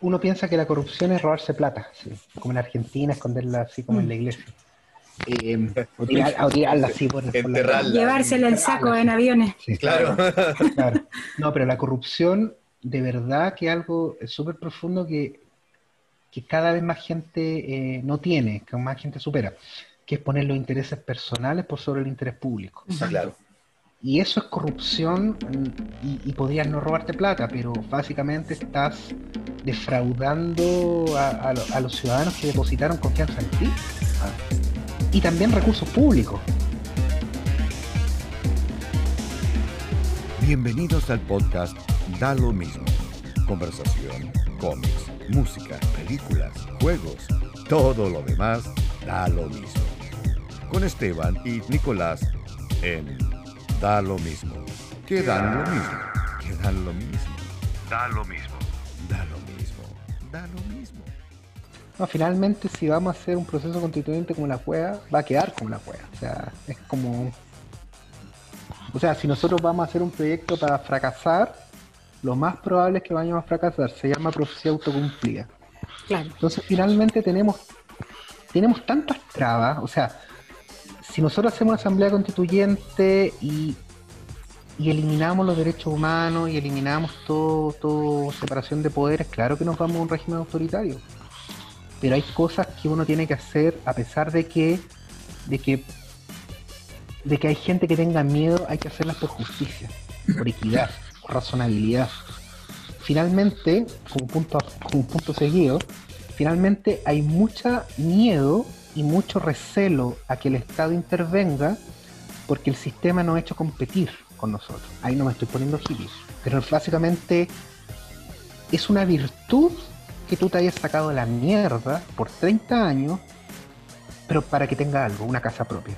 uno piensa que la corrupción es robarse plata, como en Argentina, esconderla así como en la mm. iglesia. Eh, o, tirarla así por, Llevársela en saco en aviones. claro. No, pero la corrupción, de verdad que algo súper profundo que, que cada vez más gente eh, no tiene, que más gente supera, que es poner los intereses personales por sobre el interés público. Claro. Y eso es corrupción y, podrías no robarte plata, pero básicamente estás defraudando a, los ciudadanos que depositaron confianza en ti. Y también recursos públicos. Bienvenidos al podcast Da lo mismo. Conversación, cómics, música, películas, juegos, todo lo demás da lo mismo. Con Esteban y Nicolás en Da lo mismo. Que dan lo mismo. Que dan lo mismo. Da lo mismo. Da lo mismo. Da lo mismo. No, finalmente si vamos a hacer un proceso constituyente como la juega, va a quedar como la juega. O sea, es como... O sea, si nosotros vamos a hacer un proyecto para fracasar, lo más probable es que vayamos a fracasar. Se llama profecía autocumplida. Claro. Entonces finalmente tenemos, tenemos tantas trabas, o sea, si nosotros hacemos asamblea constituyente y, eliminamos los derechos humanos y eliminamos todo, todo separación de poderes, claro que nos vamos a un régimen autoritario. Pero hay cosas que uno tiene que hacer a pesar de que, de que, de que hay gente que tenga miedo, hay que hacerlas por justicia, por equidad, por razonabilidad. Finalmente, como punto, como punto seguido, finalmente hay mucha miedo y mucho recelo a que el Estado intervenga porque el sistema no ha hecho competir con nosotros. Ahí no me estoy poniendo hippie, pero básicamente es una virtud que tú te hayas sacado de la mierda por 30 años, pero para que tenga algo, una casa propia.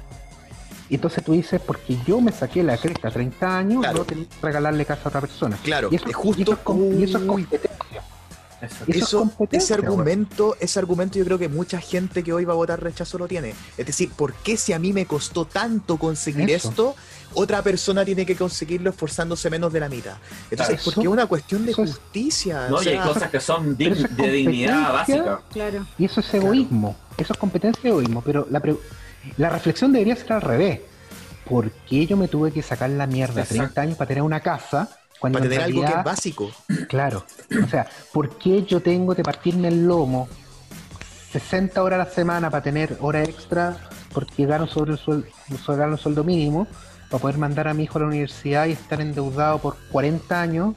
Y entonces tú dices, porque yo me saqué la cresta 30 años, no tengo que regalarle casa a otra persona. Claro, y eso, es justo. Y eso es competencia. Eso, ese argumento, ese argumento yo creo que mucha gente que hoy va a votar rechazo lo tiene. Es decir, ¿por qué si a mí me costó tanto conseguir esto, otra persona tiene que conseguirlo esforzándose menos de la mitad? Entonces, porque es una cuestión de justicia. No, y hay cosas que son de dignidad básica. Claro. Y eso es egoísmo, eso es competencia y egoísmo, pero la, la reflexión debería ser al revés. ¿Por qué yo me tuve que sacar la mierda 30 años para tener una casa para tener algo que es básico. Claro. O sea, ¿por qué yo tengo que partirme el lomo 60 horas a la semana para tener hora extra porque gano sobre el sueldo, sobre el sueldo mínimo para poder mandar a mi hijo a la universidad y estar endeudado por 40 años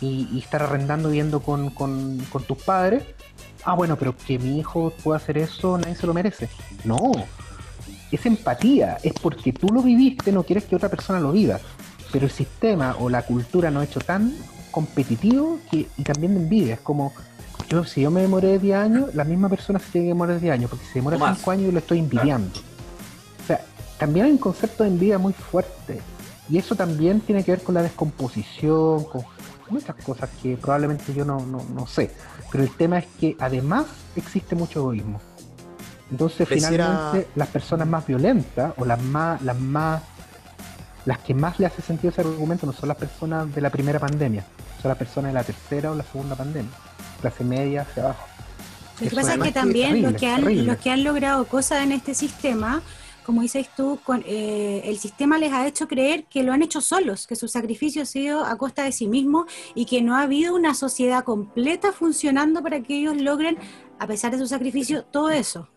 y, estar arrendando viviendo con, con, con tus padres? Ah, bueno, pero que mi hijo pueda hacer eso, nadie se lo merece. No, es empatía, es porque tú lo viviste, no quieres que otra persona lo viva pero el sistema o la cultura nos ha hecho tan competitivo que, y también de envidia. Es como, yo si yo me demoré 10 años, la misma persona se tiene que demorar 10 años, porque si demora 5 años yo lo estoy envidiando. O sea, también hay un concepto de envidia muy fuerte. Y eso también tiene que ver con la descomposición, con muchas cosas que probablemente yo no, no, no sé. Pero el tema es que además existe mucho egoísmo. Entonces, finalmente, las personas más violentas o las más, las más las que más le hace sentido ese argumento no son las personas de la primera pandemia, son las personas de la tercera o la segunda pandemia, clase media hacia abajo. Lo que pasa es que también los, que han, los que han logrado cosas en este sistema, como dices tú, con, eh, el sistema les ha hecho creer que lo han hecho solos, que su sacrificio ha sido a costa de sí mismo y que no ha habido una sociedad completa funcionando para que ellos logren, a pesar de su sacrificio, todo eso.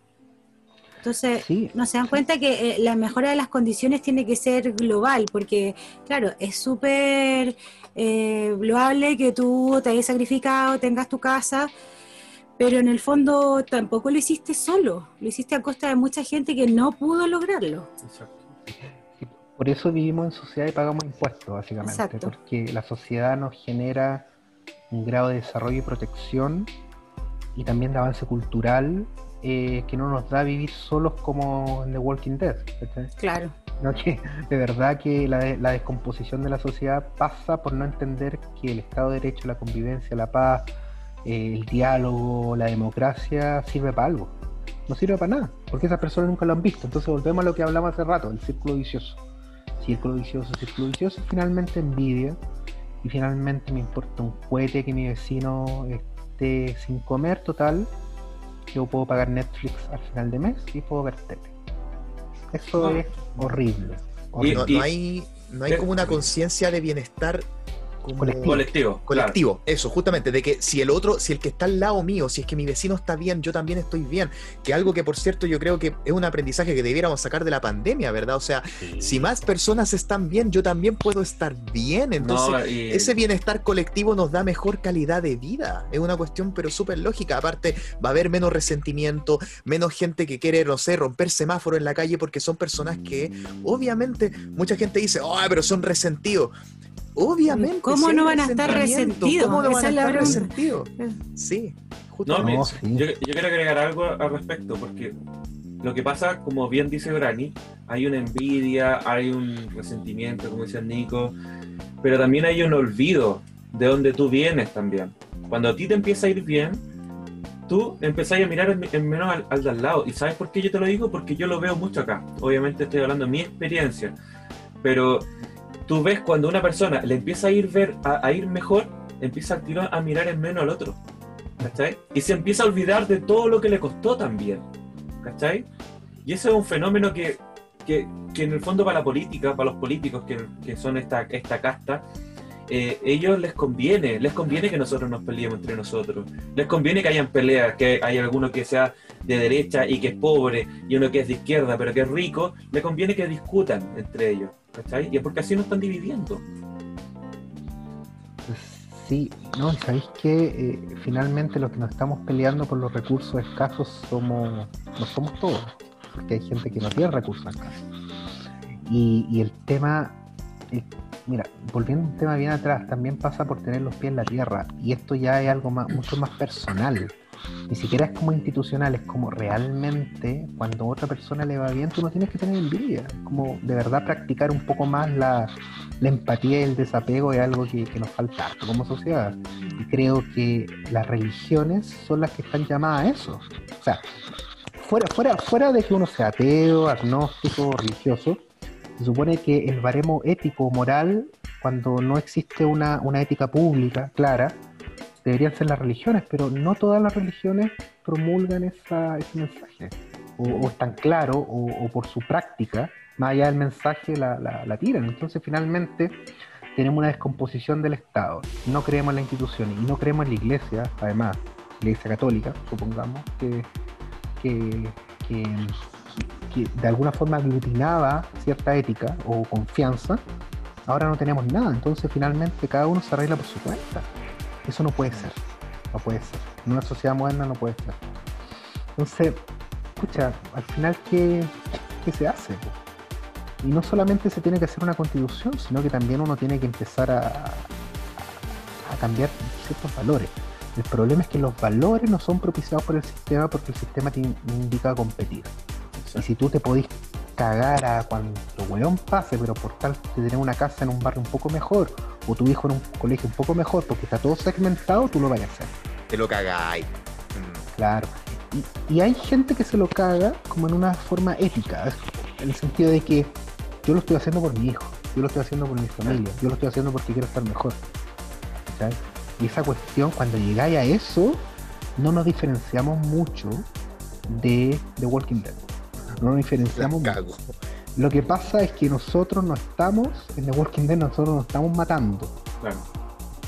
Entonces, no se dan cuenta que eh, la mejora de las condiciones tiene que ser global, porque, claro, es súper eh, loable que tú te hayas sacrificado, tengas tu casa, pero en el fondo tampoco lo hiciste solo, lo hiciste a costa de mucha gente que no pudo lograrlo. Exacto. Por eso vivimos en sociedad y pagamos impuestos, básicamente, porque la sociedad nos genera un grado de desarrollo y protección y también de avance cultural eh, que no nos da vivir solos como en The Walking Dead. Claro. No, que de verdad que la, descomposición de la sociedad pasa por no entender que el Estado de Derecho, la convivencia, la paz, eh, el diálogo, la democracia sirve para algo. No sirve para nada, porque esas personas nunca lo han visto. Entonces volvemos a lo que hablamos hace rato, el círculo vicioso. Círculo vicioso, círculo vicioso, finalmente envidia y finalmente me importa un cohete que mi vecino de sin comer total, yo puedo pagar Netflix al final de mes y puedo ver tele. Eso es horrible. no, hay, no hay como una conciencia de bienestar colectivo. Colectivo. eso, justamente, de que si el otro, si el que está al lado mío, si es que mi vecino está bien, yo también estoy bien. Que algo que, por cierto, yo creo que es un aprendizaje que debiéramos sacar de la pandemia, ¿verdad? O sea, si más personas están bien, yo también puedo estar bien. Entonces, ese bienestar colectivo nos da mejor calidad de vida. Es una cuestión, pero súper lógica. Aparte, va a haber menos resentimiento, menos gente que quiere, no sé, romper semáforo en la calle porque son personas que, obviamente, mucha gente dice, oh, pero son resentidos. Obviamente. ¿Cómo no van a estar resentidos? ¿Cómo no van a estar resentidos? Sí, justamente. Yo, quiero agregar algo al respecto, porque lo que pasa, como bien dice Grani, hay una envidia, hay un resentimiento, como decía Nico, pero también hay un olvido de donde tú vienes también. Cuando a ti te empieza a ir bien, tú empezás a mirar en, menos al, al de al lado. ¿Y sabes por qué yo te lo digo? Porque yo lo veo mucho acá. Obviamente estoy hablando de mi experiencia, pero tú ves cuando una persona le empieza a ir, ver, a, ir mejor, empieza a, a mirar en menos al otro. ¿Cachai? Y se empieza a olvidar de todo lo que le costó también. ¿Cachai? Y ese es un fenómeno que, que, en el fondo para la política, para los políticos que, que son esta, esta casta, eh, ellos les conviene, les conviene que nosotros nos peleemos entre nosotros, les conviene que hayan peleas, que hay alguno que sea de derecha y que es pobre, y uno que es de izquierda pero que es rico, les conviene que discutan entre ellos. ¿Cachai? Y es porque así nos están dividiendo. Sí, no, sabéis que eh, finalmente los que nos estamos peleando por los recursos escasos somos, no somos todos, porque hay gente que no tiene recursos escasos. Y, y el tema, eh, mira, volviendo un tema bien atrás, también pasa por tener los pies en la tierra, y esto ya es algo más, mucho más personal ni siquiera es como institucional, es como realmente cuando a otra persona le va bien, tú no tienes que tener envidia. Como de verdad practicar un poco más la, empatía y el desapego es algo que, nos falta como sociedad. Y creo que las religiones son las que están llamadas a eso. O sea, fuera, fuera, fuera de que uno sea ateo, agnóstico, religioso, se supone que el baremo ético moral, cuando no existe una, una ética pública clara, deberían ser las religiones, pero no todas las religiones promulgan esa, ese mensaje, o, es tan claro, o, por su práctica, más allá del mensaje, la, la, tiran. Entonces, finalmente, tenemos una descomposición del Estado. No creemos en la institución y no creemos en la iglesia, además, la iglesia católica, supongamos, que, que, que de alguna forma aglutinaba cierta ética o confianza. Ahora no tenemos nada, entonces finalmente cada uno se arregla por su cuenta. Eso no puede ser. No puede ser. En una sociedad moderna no puede ser. Entonces, escucha, al final, ¿qué, se hace? Y no solamente se tiene que hacer una constitución, sino que también uno tiene que empezar a, a cambiar ciertos valores. El problema es que los valores no son propiciados por el sistema porque el sistema te indica competir. Y si tú te podís cagar a cuando weón pase, pero por tal de tener una casa en un barrio un poco mejor, o tu hijo en un colegio un poco mejor, porque está todo segmentado, tú lo vayas a hacer. Te lo cagáis. Mm. Claro. Y, hay gente que se lo caga como en una forma ética, en el sentido de que yo lo estoy haciendo por mi hijo, yo lo estoy haciendo por mi familia, yo lo estoy haciendo porque quiero estar mejor. Y esa cuestión, cuando llegáis a eso, no nos diferenciamos mucho de The Walking Dead no nos diferenciamos. Lo que pasa es que nosotros no estamos, en The Walking Dead nosotros nos estamos matando.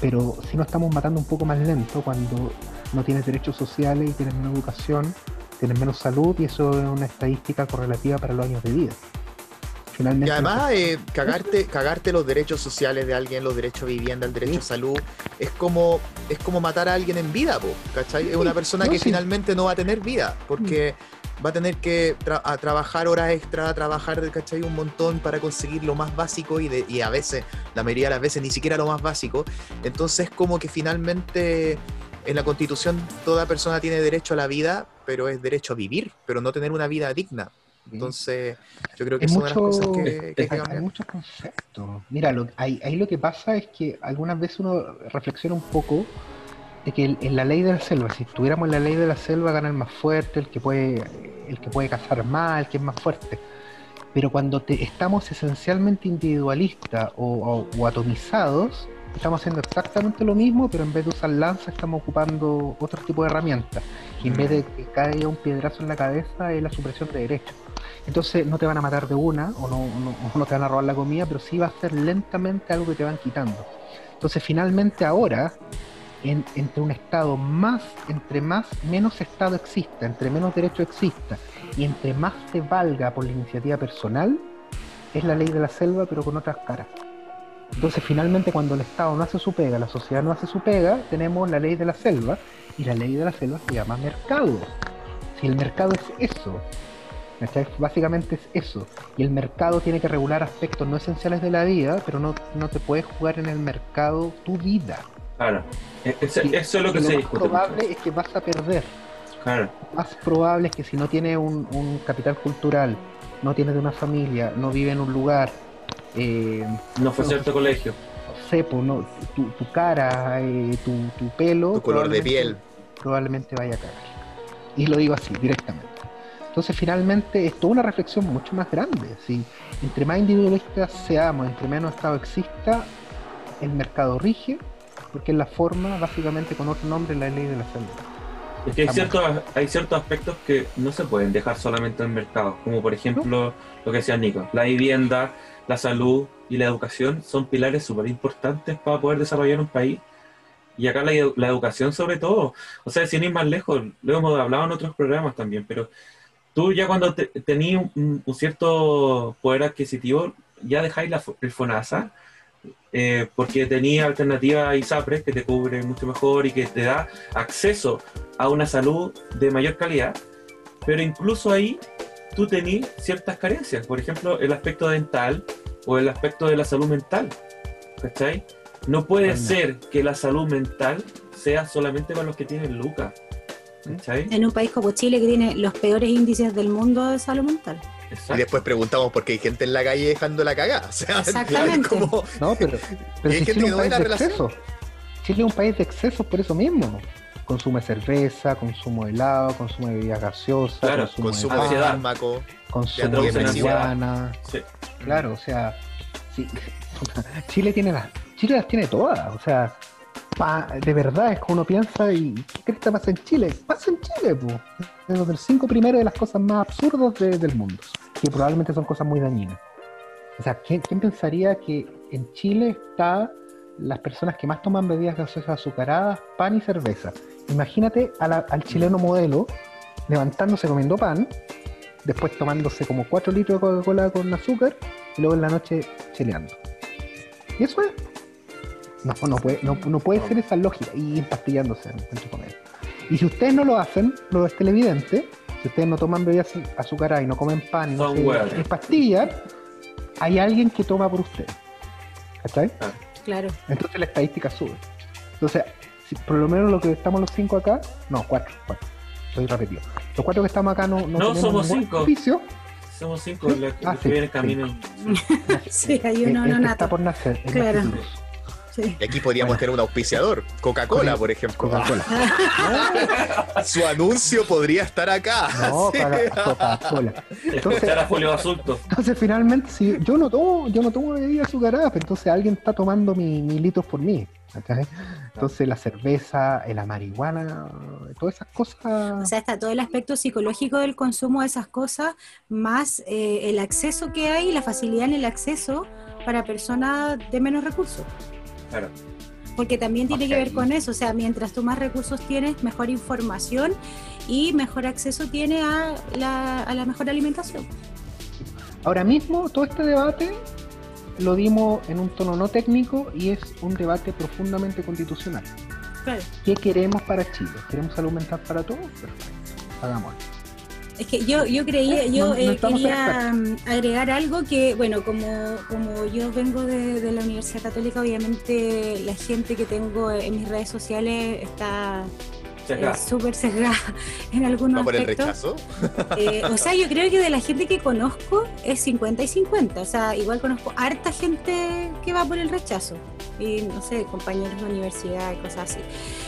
Pero si nos estamos matando un poco más lento cuando no tienes derechos sociales y tienes menos educación, tienes menos salud y eso es una estadística correlativa para los años de vida. Finalmente, y además, eh, cagarte, cagarte los derechos sociales de alguien, los derechos a vivienda, el derecho a salud, es como, es como matar a alguien en vida, ¿cachai? Es una persona que finalmente no va a tener vida, porque mm va a tener que a trabajar horas extra, trabajar, ¿cachai? Un montón para conseguir lo más básico y, de, y a veces, la mayoría de las veces, ni siquiera lo más básico. Entonces, como que finalmente en la constitución toda persona tiene derecho a la vida, pero es derecho a vivir, pero no tener una vida digna. Entonces, yo creo que es una de las cosas que, que hay, muchos conceptos. Mira, ahí, ahí lo que pasa es que algunas veces uno reflexiona un poco de que en la ley de la selva, si estuviéramos en la ley de la selva, gana el más fuerte, el que puede, el que puede cazar más, el que es más fuerte. Pero cuando te, estamos esencialmente individualistas o, atomizados, estamos haciendo exactamente lo mismo, pero en vez de usar lanza estamos ocupando otro tipo de herramientas. Y en vez de que caiga un piedrazo en la cabeza es la supresión de derechos. Entonces no te van a matar de una o no, no, te van a robar la comida, pero sí va a ser lentamente algo que te van quitando. Entonces finalmente ahora, entre un Estado más, entre más, menos Estado exista, entre menos derecho exista y entre más se valga por la iniciativa personal, es la ley de la selva pero con otras caras. Entonces finalmente cuando el Estado no hace su pega, la sociedad no hace su pega, tenemos la ley de la selva y la ley de la selva se llama mercado. Si el mercado es eso, Básicamente es eso. Y el mercado tiene que regular aspectos no esenciales de la vida, pero no, no te puedes jugar en el mercado tu vida. Claro, e-, eso, es lo que se Lo más probable es que vas a perder. Claro. Lo más probable es que si no tienes un, capital cultural, no tienes de una familia, no vive en un lugar. Eh, no fue cierto colegio. Sepo, no, tu, tu cara, eh, tu, tu pelo. Tu color de piel. Probablemente vaya a caer. Y lo digo así, directamente. Entonces finalmente es toda una reflexión mucho más grande. Si entre más individualistas seamos, entre menos Estado exista, el mercado rige, porque es la forma, básicamente con otro nombre, la ley de la salud. Es que hay ciertos, hay ciertos aspectos que no se pueden dejar solamente en el mercado, como por ejemplo lo que decía Nico, la vivienda, la salud y la educación son pilares súper importantes para poder desarrollar un país. Y acá la, la, educación sobre todo, o sea, sin ir más lejos, lo hemos hablado en otros programas también, pero tú ya cuando tenías un, cierto poder adquisitivo, ya dejáis la, el FONASA, eh, porque tenía alternativa a ISAPRES que te cubre mucho mejor y que te da acceso a una salud de mayor calidad, pero incluso ahí tú tenías ciertas carencias, por ejemplo, el aspecto dental o el aspecto de la salud mental, ¿cachai? No puede ser que la salud mental sea solamente para los que tienen lucas. En un país como Chile que tiene los peores índices del mundo de salud mental. Y después preguntamos por qué hay gente en la calle dejando la cagada. Exactamente. No, pero, pero si Chile es un país de exceso. Chile es un país de excesos por eso mismo. Consume cerveza, consumo de helado, consumo de bebidas gaseosas, claro, consumo, de fármaco, consumo de marihuana. Claro, o sea, sí, Chile tiene las, Chile las tiene todas, o sea, de verdad es que uno piensa y ¿qué crees que pasa en Chile? Pasa en Chile, pues. Es de cinco primeros de las cosas más absurdas del mundo, que probablemente son cosas muy dañinas. O sea, ¿quién, pensaría que en Chile está las personas que más toman bebidas gaseosas azucaradas, pan y cerveza? Imagínate al chileno modelo levantándose comiendo pan, después tomándose como 4 litros de Coca-Cola con azúcar y luego en la noche chileando. Y eso es no, no puede, no, puede ser esa lógica y empastillándose entre comillas. Y si ustedes no lo hacen, lo es televidente, si ustedes no toman bebidas azucaradas y no comen pan y no se pastillas, hay alguien que toma por ustedes. ¿Cachai? Ah. Claro. Entonces la estadística sube. Entonces, si por lo menos lo que estamos los cinco acá, no, cuatro, cuatro. Estoy repetido. Los cuatro que estamos acá no, no, no somos cinco. Somos cinco los que, ah, vienen camino. Sí. hay uno no Está por nacer. Claro. Y aquí podríamos tener un auspiciador, Coca-Cola, por ejemplo. Coca-Cola. Su anuncio podría estar acá. No, Coca-Cola. Entonces, entonces, finalmente, si yo no tomo, yo no tomo bebidas azucaradas, entonces alguien está tomando mi, litros por mí. Entonces la cerveza, la marihuana, todas esas cosas. O sea, está todo el aspecto psicológico del consumo de esas cosas, más eh, el acceso que hay, la facilidad en el acceso para personas de menos recursos. Porque también tiene que ver con eso, o sea, mientras tú más recursos tienes, mejor información y mejor acceso tiene a la, a la mejor alimentación. Ahora mismo, todo este debate lo dimos en un tono no técnico y es un debate profundamente constitucional. ¿Qué queremos para Chile? ¿Queremos salud mental para todos? Perfecto, hagámoslo. Es que yo, yo creía, yo eh, quería agregar algo que, bueno, como, como yo vengo de, la Universidad Católica, obviamente la gente que tengo en mis redes sociales está súper sesgada en algunos por aspectos. Eh, o sea, yo creo que de la gente que conozco es 50 y 50. O sea, igual conozco harta gente que va por el rechazo. Y no sé, compañeros de universidad y cosas así.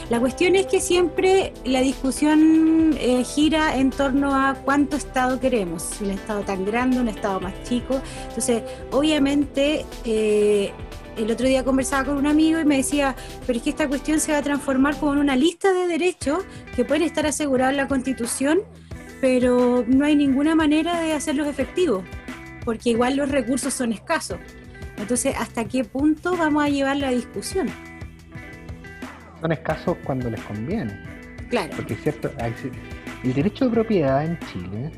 La cuestión es que siempre la discusión eh, gira en torno a cuánto Estado queremos. Un Estado tan grande, un Estado más chico. Entonces, obviamente... El otro día conversaba con un amigo y me decía, pero es que esta cuestión se va a transformar como en una lista de derechos que pueden estar asegurados en la Constitución, pero no hay ninguna manera de hacerlos efectivos, porque igual los recursos son escasos. Entonces, ¿hasta qué punto vamos a llevar la discusión? Son escasos cuando les conviene. Claro. Porque es cierto, el derecho de propiedad en Chile,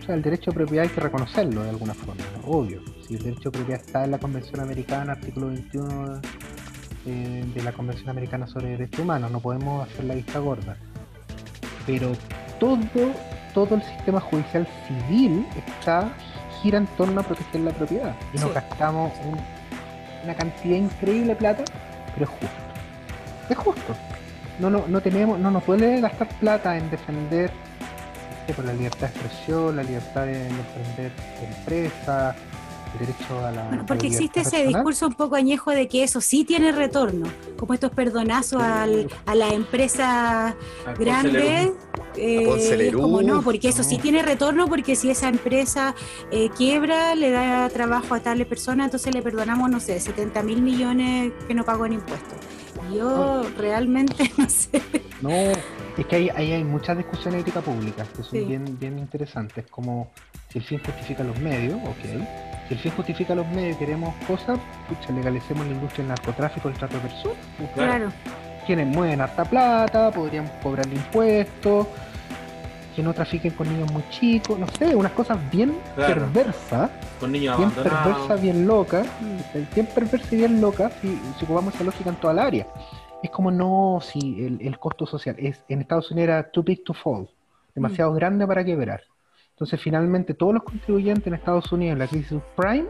o sea, el derecho de propiedad hay que reconocerlo de alguna forma, obvio. Si el derecho de propiedad está en la Convención Americana, artículo 21 eh, de la Convención Americana sobre Derechos Humanos, no podemos hacer la vista gorda. Pero todo, todo el sistema judicial civil está gira en torno a proteger la propiedad. Y nos gastamos una cantidad increíble de plata, pero es justo. Es justo. No, no, no tenemos, no nos puede gastar plata en defender por la libertad de expresión, la libertad de defender empresas, derecho a la. porque existe ese discurso un poco añejo de que eso sí tiene retorno, como estos perdonazos al, a las empresas grandes. Eh, como no, porque eso sí tiene retorno, porque si esa empresa eh, quiebra, le da trabajo a tales personas, entonces le perdonamos, no sé, 70 mil millones que no pagó en impuestos. Yo realmente no sé. No, es que ahí, hay muchas discusiones ética pública que son bien, bien interesantes, como si el fin justifica los medios, ok si el fin justifica los medios y queremos cosas, pucha, legalicemos la industria del narcotráfico, el trato de personas. Pues, claro. Quienes mueven harta plata, podrían cobrar impuestos, que no trafiquen con niños muy chicos, no sé, unas cosas bien perversas. Con niños bien perversas, bien locas, bien perversas y bien locas, si, si ocupamos esa lógica en toda el área. Es como no, si el, costo social es en Estados Unidos era too big to fall, demasiado mm. grande para quebrar. Entonces, finalmente, todos los contribuyentes en Estados Unidos en la crisis prime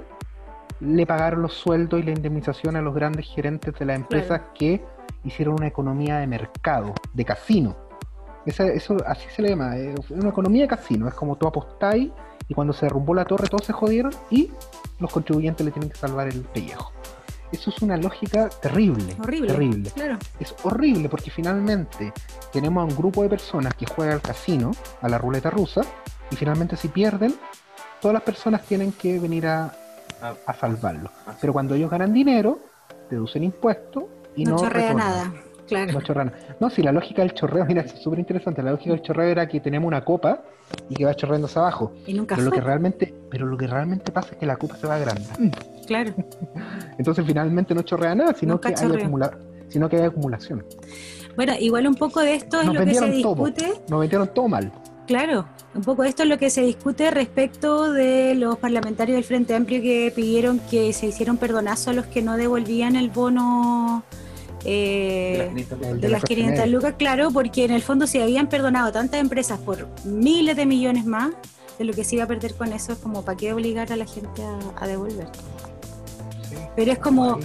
le pagaron los sueldos y la indemnización a los grandes gerentes de las empresas que hicieron una economía de mercado, de casino. eso así se le llama, es una economía de casino, es como tú apostáis y cuando se derrumbó la torre todos se jodieron y los contribuyentes le tienen que salvar el pellejo. Eso es una lógica terrible. Horrible. Terrible. Es horrible porque finalmente tenemos a un grupo de personas que juega al casino, a la ruleta rusa, y finalmente si pierden, todas las personas tienen que venir a, a, salvarlo. Ah, Pero cuando ellos ganan dinero, deducen impuestos y no, no chorrea nada. Claro. No chorrea No, si la lógica del chorreo, mira, es súper interesante. La lógica del chorreo era que tenemos una copa y que va chorreando hacia abajo. Y nunca pero lo que realmente, pero lo que realmente pasa es que la copa se va agrandando. Claro. Entonces finalmente no chorrea nada, sino que hay acumula sino que hay acumulación. Bueno, igual un poco de esto es lo que se discute. Nos vendieron todo mal. Claro, un poco esto es lo que se discute respecto de los parlamentarios del Frente Amplio que pidieron que se hicieron perdonazos a los que no devolvían el bono eh, de las 500 lucas, claro, porque en el fondo se habían perdonado tantas empresas por miles de millones más, de lo que se iba a perder con eso es como para qué obligar a la gente a, devolver. Pero es como,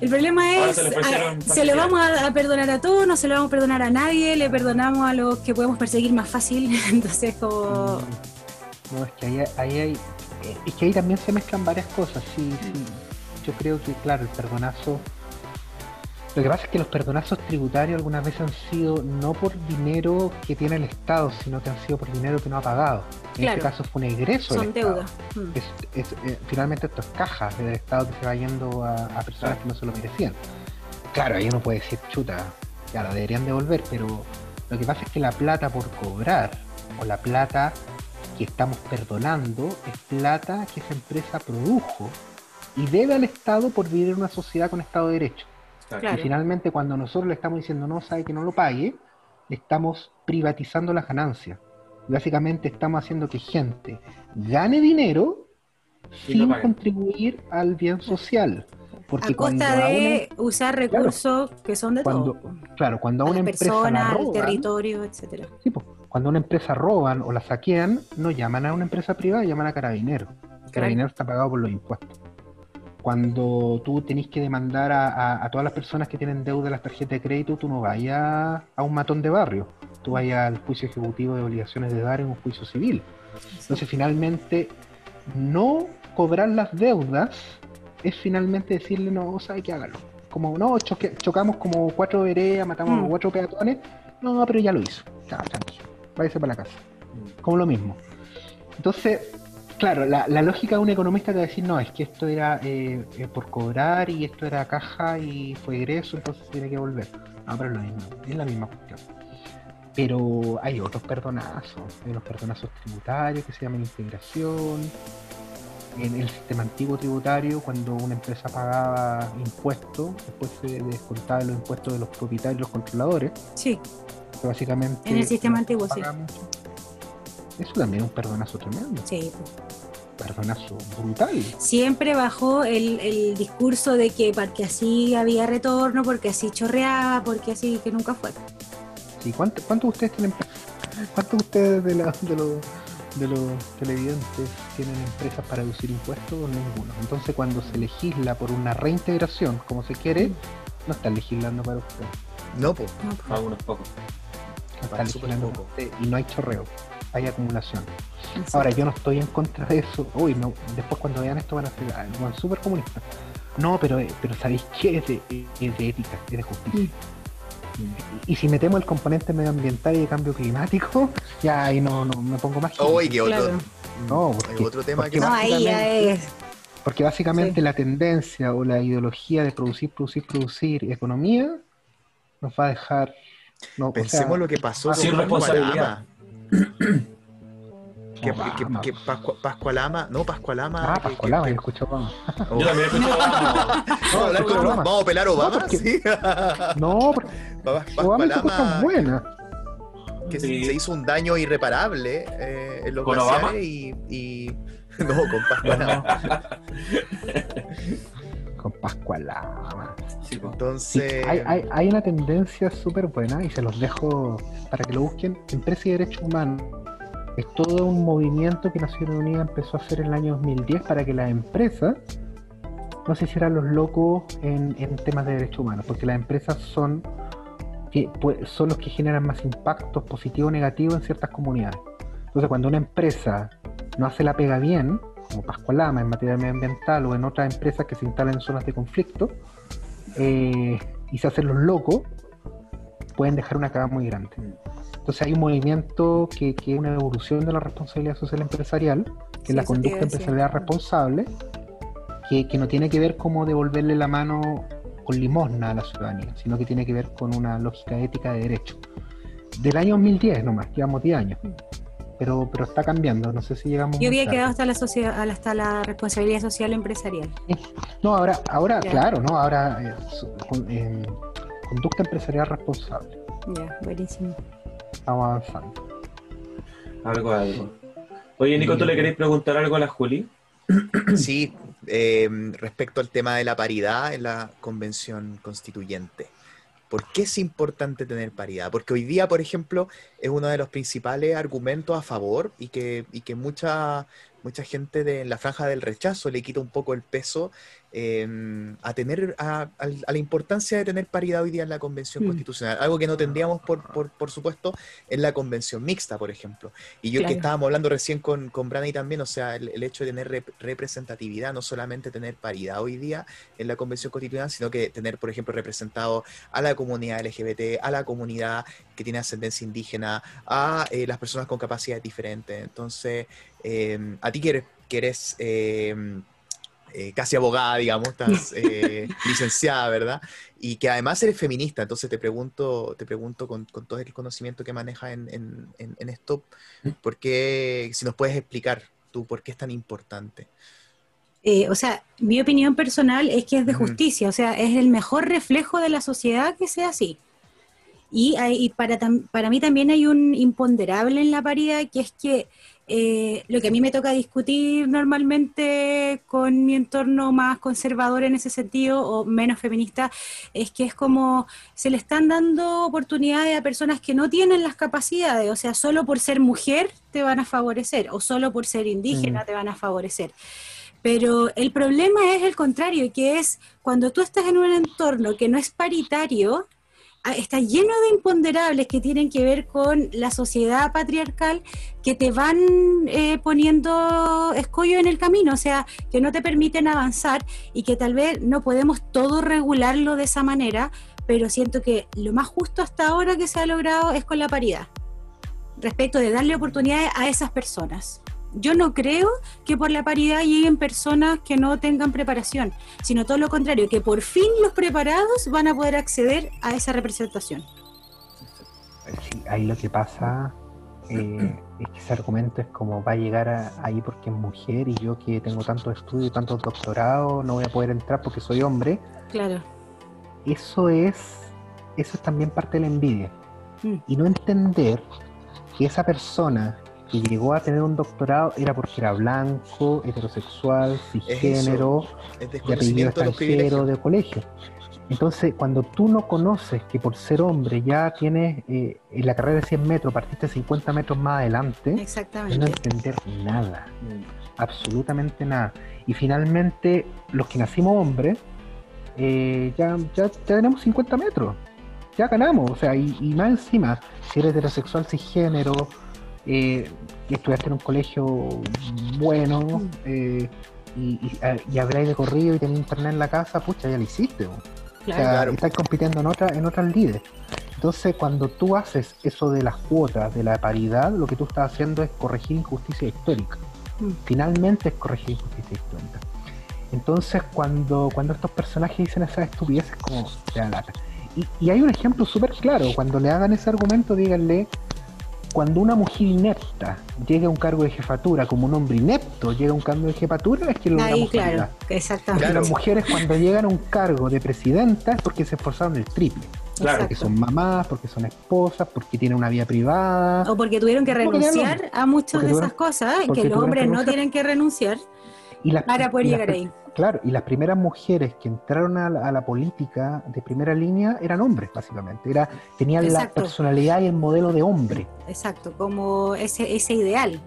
el problema es, se, le, vamos a, perdonar a todos, no se le vamos a perdonar a nadie, le perdonamos a los que podemos perseguir más fácil, entonces como... No, es que ahí, hay, eh, es que ahí también se mezclan varias cosas, sí, sí. Yo creo que, claro, el perdonazo lo que pasa es que los perdonazos tributarios algunas veces han sido no por dinero que tiene el Estado, sino que han sido por dinero que no ha pagado. En este caso fue un egreso. Son deudas. Mm. Eh, finalmente esto es caja del Estado que se va yendo a, personas que no se lo merecían. Claro, ahí uno puede decir, chuta, ya la deberían devolver, pero lo que pasa es que la plata por cobrar o la plata que estamos perdonando es plata que esa empresa produjo y debe al Estado por vivir en una sociedad con Estado de Derecho. Y finalmente cuando nosotros le estamos diciendo no sabe que no lo pague, le estamos privatizando la ganancia. Básicamente estamos haciendo que gente gane dinero sin contribuir al bien social. Porque a costa de usar recursos que son de todo. Claro, cuando a una empresa persona, roban, territorio, etcétera. Sí, pues, cuando una empresa roban o la saquean, no llaman a una empresa privada, llaman a Carabinero. Carabinero está pagado por los impuestos cuando tú tenés que demandar a, todas las personas que tienen deuda de las tarjetas de crédito, tú no vayas a un matón de barrio, tú vayas al juicio ejecutivo de obligaciones de dar en un juicio civil. Entonces, finalmente, no cobrar las deudas es finalmente decirle, no, sabe que hágalo. Como, no, chocamos como cuatro veredas, matamos mm. cuatro peatones, no, pero ya lo hizo. Ya, tranquilo, váyase para la casa. Como lo mismo. Entonces, Claro, la, lógica de un economista te va a decir, no, es que esto era eh, por cobrar y esto era caja y fue egreso, entonces tiene que volver. No, pero es lo mismo, es la misma cuestión. Pero hay otros perdonazos, hay unos perdonazos tributarios que se llaman integración. En el sistema antiguo tributario, cuando una empresa pagaba impuestos, después se descontaba los impuestos de los propietarios y los controladores. Sí. básicamente. En el sistema antiguo, sí. Eso también es un perdonazo tremendo. Sí. Perdonazo brutal. Siempre bajó el, el discurso de que porque así había retorno, porque así chorreaba, porque así que nunca fue. Sí, ¿cuántos cuánto ustedes tienen, cuántos ustedes de, la, de, los, de los televidentes tienen empresas para reducir impuestos? Ninguno. Entonces cuando se legisla por una reintegración como se quiere, no están legislando para ustedes. No, pues. Algunos pocos. están legislando poco. y no hay chorreo hay acumulación. Ahora, yo no estoy en contra de eso. Uy, no, después cuando vean esto van a ser ah, súper comunistas. No, pero, eh, pero ¿sabéis qué? Es de, ética, es de justicia. Mm. Y, si metemos el componente medioambiental y de cambio climático, ya ahí no, no me pongo más. Qué otro. No, otro tema que. No, ahí ya es. Porque básicamente la tendencia o la ideología de producir, producir, producir economía nos va a dejar. No, Pensemos lo que pasó con responsabilidad. Que, que, Pascualama, no, Pascualama. Ah, Pascualama, yo escucho Obama. Yo también escucho Obama. Vamos a pelar Obama, no, sí. no, Pascualama. buena. Que se hizo un daño irreparable eh, en los glaciares y, y. No, con Pascualama. Con Pascualama. Sí, Entonces. hay, hay, hay, una tendencia súper buena y se los dejo para que lo busquen. Empresa y Derechos Humanos es todo un movimiento que Naciones Unidas empezó a hacer en el año 2010 para que las empresas no se hicieran los locos en, temas de derechos humanos, porque las empresas son, pues, son los que generan más impactos positivos o negativos en ciertas comunidades. Entonces, cuando una empresa no hace la pega bien, como Pascualama en materia medioambiental o en otras empresas que se instalan en zonas de conflicto, eh, y se hacen los locos, pueden dejar una cagada muy grande. Entonces hay un movimiento que, es una evolución de la responsabilidad social empresarial, que es la conducta empresarial responsable, que, no tiene que ver cómo devolverle la mano con limosna a la ciudadanía, sino que tiene que ver con una lógica ética de derecho. Del año 2010 nomás, llevamos 10 años. Pero, pero está cambiando, no sé si llegamos. Yo había quedado hasta la sociedad, hasta la responsabilidad social empresarial. No, ahora, ahora, claro, no, ahora eh, eh, conducta empresarial responsable. Ya, buenísimo. Estamos avanzando. Algo, algo. Oye, Nico, ¿tú le querés preguntar algo a la Juli? Sí, eh, respecto al tema de la paridad en la convención constituyente. ¿Por qué es importante tener paridad? Porque hoy día, por ejemplo, es uno de los principales argumentos a favor y que, y que mucha, mucha gente de la franja del rechazo le quita un poco el peso Em, a tener a, la importancia de tener paridad hoy día en la convención mm. constitucional, algo que no tendríamos por, por, supuesto en la convención mixta, por ejemplo. Y yo que estábamos hablando recién con, con Brani también, o sea, el, hecho de tener representatividad, no solamente tener paridad hoy día en la convención constitucional, sino que tener, por ejemplo, representado a la comunidad LGBT, a la comunidad que tiene ascendencia indígena, a eh, las personas con capacidades diferentes. Entonces, em, a ti que eres, que eres em, eh, casi abogada, digamos, estás eh, licenciada, ¿verdad? Y que además eres feminista, entonces te pregunto, te pregunto con, todo el conocimiento que manejas en, esto, ¿por qué, si nos puedes explicar tú por qué es tan importante? Eh, o sea, mi opinión personal es que es de justicia, o sea, es el mejor reflejo de la sociedad que sea así. Y, hay, para, para mí también hay un imponderable en la paridad, que es que eh, lo que a mí me toca discutir normalmente con mi entorno más conservador en ese sentido o menos feminista es que es como se le están dando oportunidades a personas que no tienen las capacidades, o sea, solo por ser mujer te van a favorecer o solo por ser indígena mm. te van a favorecer. Pero el problema es el contrario, que es cuando tú estás en un entorno que no es paritario, está lleno de imponderables que tienen que ver con la sociedad patriarcal que te van eh, poniendo escollo en el camino, o sea, que no te permiten avanzar y que tal vez no podemos todo regularlo de esa manera, pero siento que lo más justo hasta ahora que se ha logrado es con la paridad, respecto de darle oportunidades a esas personas. Yo no creo que por la paridad lleguen personas que no tengan preparación, sino todo lo contrario, que por fin los preparados van a poder acceder a esa representación. Sí, ahí lo que pasa eh, es que ese argumento es como va a llegar ahí porque es mujer y yo que tengo tantos estudios, tantos doctorados, no voy a poder entrar porque soy hombre. Claro. Eso es, eso es también parte de la envidia. Mm. Y no entender que esa persona que llegó a tener un doctorado era porque era blanco, heterosexual, cisgénero, de apellido extranjero, de colegio. Entonces, cuando tú no conoces que por ser hombre ya tienes eh, en la carrera de 100 metros, partiste 50 metros más adelante, Exactamente. no entender nada, absolutamente nada. Y finalmente, los que nacimos hombres, eh, ya, ya, tenemos 50 metros, ya ganamos. O sea, y, más encima, si eres heterosexual, cisgénero, eh, y estudiaste en un colegio bueno, eh, y, y, habláis de corrido y tenéis internet en la casa, pucha, ya lo hiciste. Claro. estás compitiendo en, otra, en otras líderes. Entonces, cuando tú haces eso de las cuotas, de la paridad, lo que tú estás haciendo es corregir injusticia histórica. Mm. Finalmente es corregir injusticia histórica. Entonces, cuando, cuando estos personajes dicen esas estupideces, como se da lata. Y, y hay un ejemplo súper claro. Cuando le hagan ese argumento, díganle, cuando una mujer inepta llega a un cargo de jefatura, como un hombre inepto llega a un cargo de jefatura, es que lo Ahí, claro, exactamente. Las mujeres cuando llegan a un cargo de presidenta es porque se esforzaron el triple. Claro. Porque son mamás, porque son esposas, porque tienen una vida privada. O porque tuvieron que renunciar a muchas de esas cosas, que los hombres no tienen que renunciar para poder llegar ahí. Claro, y las primeras mujeres que entraron a la, política de primera línea eran hombres, básicamente. Era, tenían la personalidad y el modelo de hombre. Exacto, como ese, ese ideal.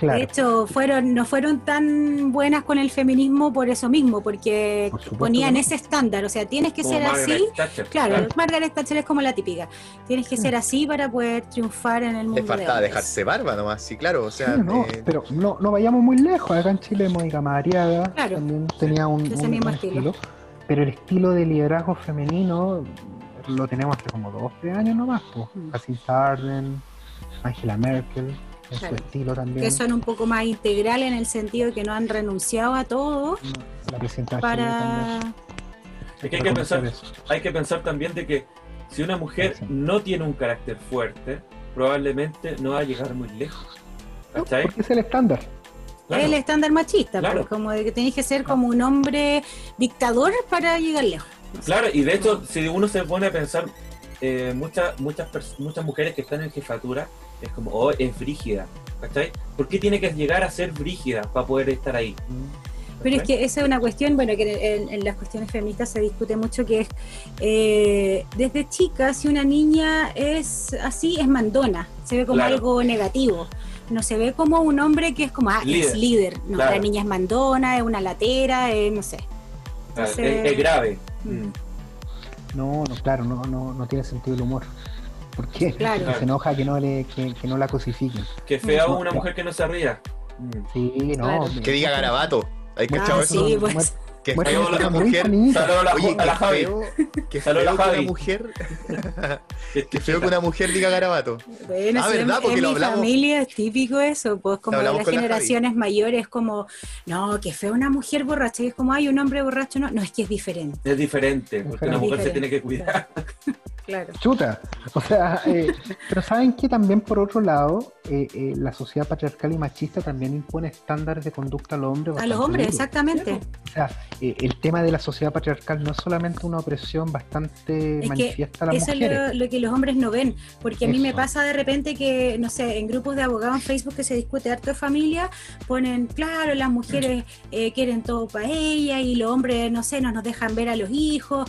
De hecho, fueron, no fueron tan buenas con el feminismo por eso mismo, porque ponían ese estándar, o sea, tienes que ser así. claro, Margaret Thatcher es como la típica. Tienes que ser así para poder triunfar en el mundo. Te faltaba dejarse barba nomás, sí, claro, o sea. no, eh, pero no, no vayamos muy lejos. Acá en Chile, Mónica Mariaga también tenía un, estilo. Pero el estilo de liderazgo femenino lo tenemos hace como dos, tres años nomás, pues. Mm. Angela Merkel su estilo también. Que son un poco más integrales en el sentido de que no han renunciado a todo. la para... hay, que pensar, hay que pensar también de que si una mujer no tiene un carácter fuerte, probablemente no va a llegar muy lejos. ¿Cachai? porque es el estándar. Es el estándar machista, pues, como de que tenés que ser como un hombre dictador para llegar lejos. Claro, y de hecho, si uno se pone a pensar, eh, muchas, muchas, muchas mujeres que están en jefatura es como, oh, es frígida, ¿cachai? ¿Por qué tiene que llegar a ser frígida para poder estar ahí? Pero es que esa es una cuestión, bueno, que en, las cuestiones feministas se discute mucho, que es, eh, desde chica, si una niña es así, es mandona, se ve como algo negativo. No se ve como un hombre que es como, ah, es líder. No, la niña es mandona, es una latera, no sé. es, grave. Mm. Mm. No, no, claro, no, no, no tiene sentido el humor. ¿Por qué? Claro. Se enoja que no, le, que, no la cosifiquen. Que fea una mujer que no se ría. Sí, no. Que diga garabato. ¿Hay que ah, sí, pues. Que feo una mujer. Saludos a la, Oye, a Javi. Que feo que una mujer. que feo que una mujer diga garabato. Bueno, ah, ¿verdad? Porque en lo mi familia es típico eso, pues como de las generaciones mayores, como, no, que feo una mujer borracha. Y es como, hay un hombre borracho, no, no, es que es diferente. Es diferente, porque una mujer se tiene que cuidar. Claro. Chuta. O sea, eh, pero saben que también por otro lado, eh, eh, la sociedad patriarcal y machista también impone estándares de conducta al hombre. A los hombres, exactamente. O sea, el tema de la sociedad patriarcal no es solamente una opresión bastante manifiesta a las eso mujeres. Eso es lo, que los hombres no ven, porque a mí me pasa de repente que, no sé, en grupos de abogados en Facebook que se discute harto de familia, ponen, claro, las mujeres quieren todo para ella y los hombres, no sé, no nos dejan ver a los hijos.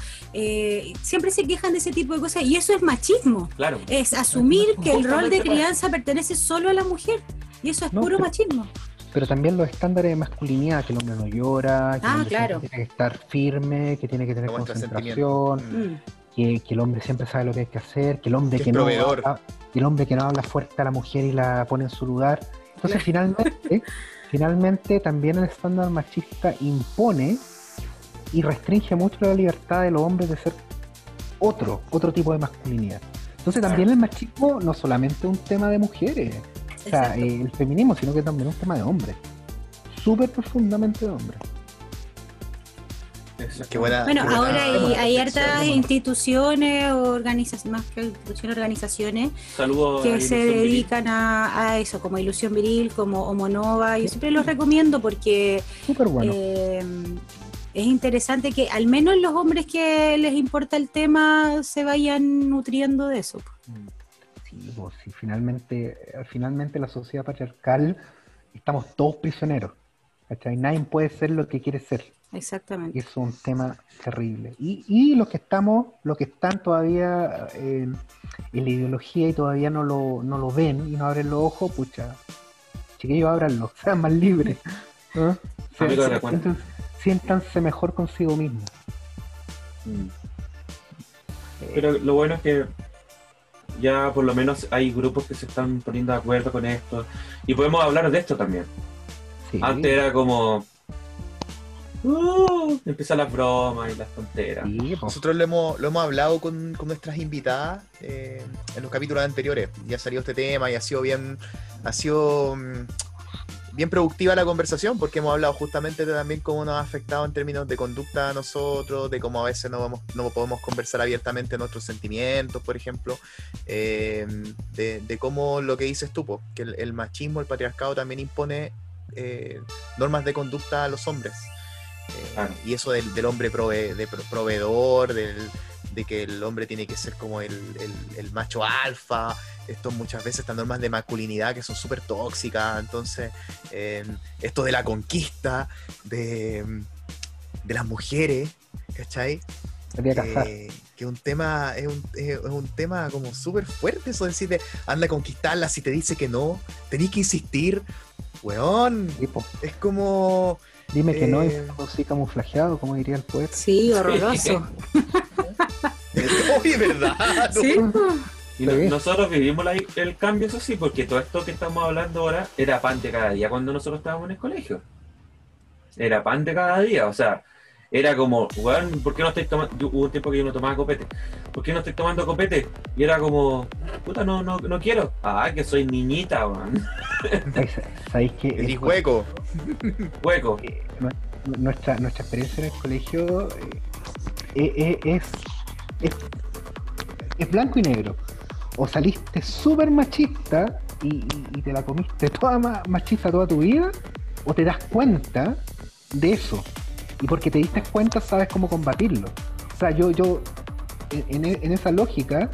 siempre se quejan de ese tipo de cosas y eso es machismo. Claro. Es asumir que el rol de crianza pertenece solo a la mujer. Y eso es puro machismo. Pero también los estándares de masculinidad, que el hombre no llora, que el ah, tiene que estar firme, que tiene que tener concentración, mm. que, el hombre siempre sabe lo que hay que hacer, que el hombre que, no habla, el hombre que no habla fuerte a la mujer y la pone en su lugar. Entonces finalmente, finalmente también el estándar machista impone y restringe mucho la libertad de los hombres de ser otro, otro tipo de masculinidad. Entonces también el machismo no solamente es un tema de mujeres. O sea, el feminismo, sino que también es un tema de hombre. Súper profundamente de hombre. bueno, ahora hay, hay hartas instituciones, organizaciones, más que instituciones, organizaciones que se dedican a, eso, como Ilusión Viril, como Homonova. Yo siempre los recomiendo porque eh, es interesante que al menos los hombres que les importa el tema se vayan nutriendo de eso. Sí, pues, finalmente, finalmente la sociedad patriarcal estamos todos prisioneros. ¿cachai? Nadie puede ser lo que quiere ser. Exactamente. Y es un tema terrible. Y, y los que estamos, los que están todavía eh, en la ideología y todavía no lo, no lo ven y no abren los ojos, pucha, chiquillos, ábranlos, sean más libres. ¿no? siéntanse mejor consigo mismo. Mm. Pero lo bueno es que ya por lo menos hay grupos que se están poniendo de acuerdo con esto y podemos hablar de esto también. Antes era como uh, empiezan las bromas y las tonteras. Nosotros lo hemos, lo hemos hablado con, nuestras invitadas eh, en los capítulos anteriores. Ya salió este tema y ha sido bien, ha sido mm, bien productiva la conversación porque hemos hablado justamente de también cómo nos ha afectado en términos de conducta a nosotros, de cómo a veces no, vamos, no podemos conversar abiertamente nuestros sentimientos, por ejemplo, eh, de, cómo lo que dices tú, que el, machismo, el patriarcado también impone eh, normas de conducta a los hombres. Eh, y eso del, hombre de proveedor, del, de que el hombre tiene que ser como el, macho alfa, esto muchas veces estas normas de masculinidad que son súper tóxicas, entonces eh, esto de la conquista de, de las mujeres, ¿cachai? Eh, que un tema es un, es un tema como súper fuerte eso de decirte anda a conquistarla si te dice que no tenés que insistir weón es como dime que no es eh, así camuflajeado como diría el poeta. Sí horroroso Oye, ¿verdad? Y nosotros vivimos el cambio, eso sí, porque todo esto que estamos hablando ahora era pan de cada día cuando nosotros estábamos en el colegio. Era pan de cada día, o sea, era como, bueno, ¿por qué no estáis tomando? Hubo un tiempo que yo no tomaba copete. ¿Por qué no estoy tomando copete? Y era como, puta, no, no, no quiero. Ah, que soy niñita, weón. ¿Sabéis que? El hueco. Hueco. Eh, nuestra, nuestra experiencia en el colegio eh, es es, blanco y negro. O saliste súper machista y, te la comiste toda machista toda tu vida, o te das cuenta de eso. Y porque te diste cuenta sabes cómo combatirlo. O sea, yo, yo en, esa lógica,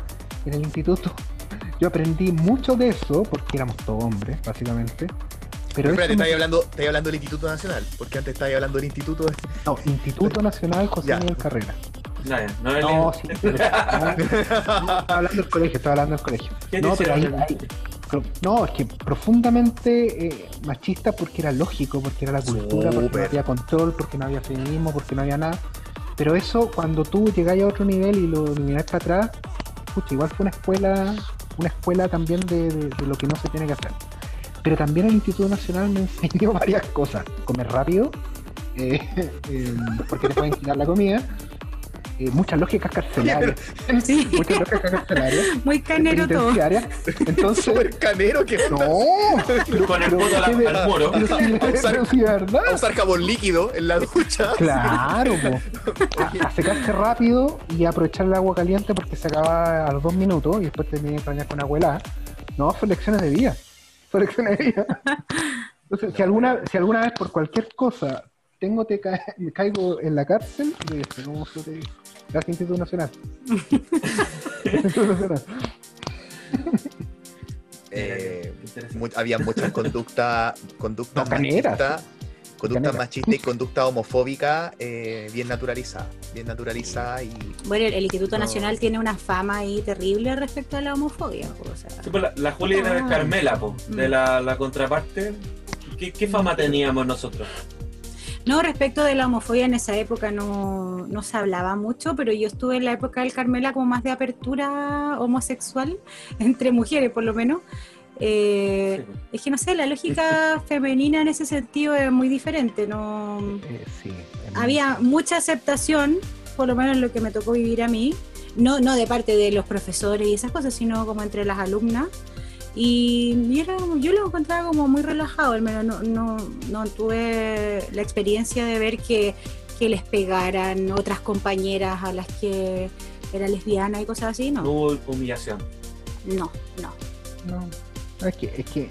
en el instituto, yo aprendí mucho de eso, porque éramos todos hombres, básicamente. Pero Espera, te estáis hablando, hablando del Instituto Nacional, porque antes estabas hablando del Instituto. No, Instituto Nacional José Miguel Carrera. No, no, no, sí, estaba hablando del colegio, estaba hablando del colegio. No, pero ahí, no, es que profundamente eh, machista porque era lógico, porque era la cultura, porque no había control, porque no había feminismo, porque no había nada. Pero eso, cuando tú llegáis a otro nivel y lo miráis para atrás, pucha, igual fue una escuela, una escuela también de, lo que no se tiene que hacer. Pero también el Instituto Nacional me enseñó varias cosas. Comer rápido, eh, eh, porque te pueden quitar la comida eh, muchas lógicas carcelarias. Sí. Muchas lógicas carcelarias. Muy canero todo. Entonces, Súper canero que No, con el puto al, al muro. Pero usar, jabón líquido en la ducha. Claro, a, secarse rápido y aprovechar el agua caliente porque se acaba a los dos minutos y después te que bañar con abuela. No, son lecciones de vida. Son lecciones de vida. Entonces, si alguna, si alguna vez por cualquier cosa tengo te me caigo en la cárcel, ¿cómo se te dice? Gracias Instituto Nacional. Eh, había muchas conductas conducta machistas conducta machista y conducta homofóbica eh, bien naturalizada, bien naturalizada y... Bueno, el, Instituto Nacional tiene una fama ahí terrible respecto a la homofobia. Pues la, la Julia era ah. Carmela, de mm. la, contraparte. ¿Qué, fama teníamos nosotros? No, respecto de la homofobia en esa época no, no, se hablaba mucho, pero yo estuve en la época del Carmela como más de apertura homosexual, entre mujeres por lo menos. Eh, es que no sé, la lógica femenina en ese sentido es muy diferente. No, eh, había mucha aceptación, por lo menos en lo que me tocó vivir a mí, no, no de parte de los profesores y esas cosas, sino como entre las alumnas. Y era, yo lo encontraba como muy relajado, al menos no, no, no tuve la experiencia de ver que, que les pegaran otras compañeras a las que era lesbiana y cosas así, ¿no? No hubo humillación. No, no. No, es que, es que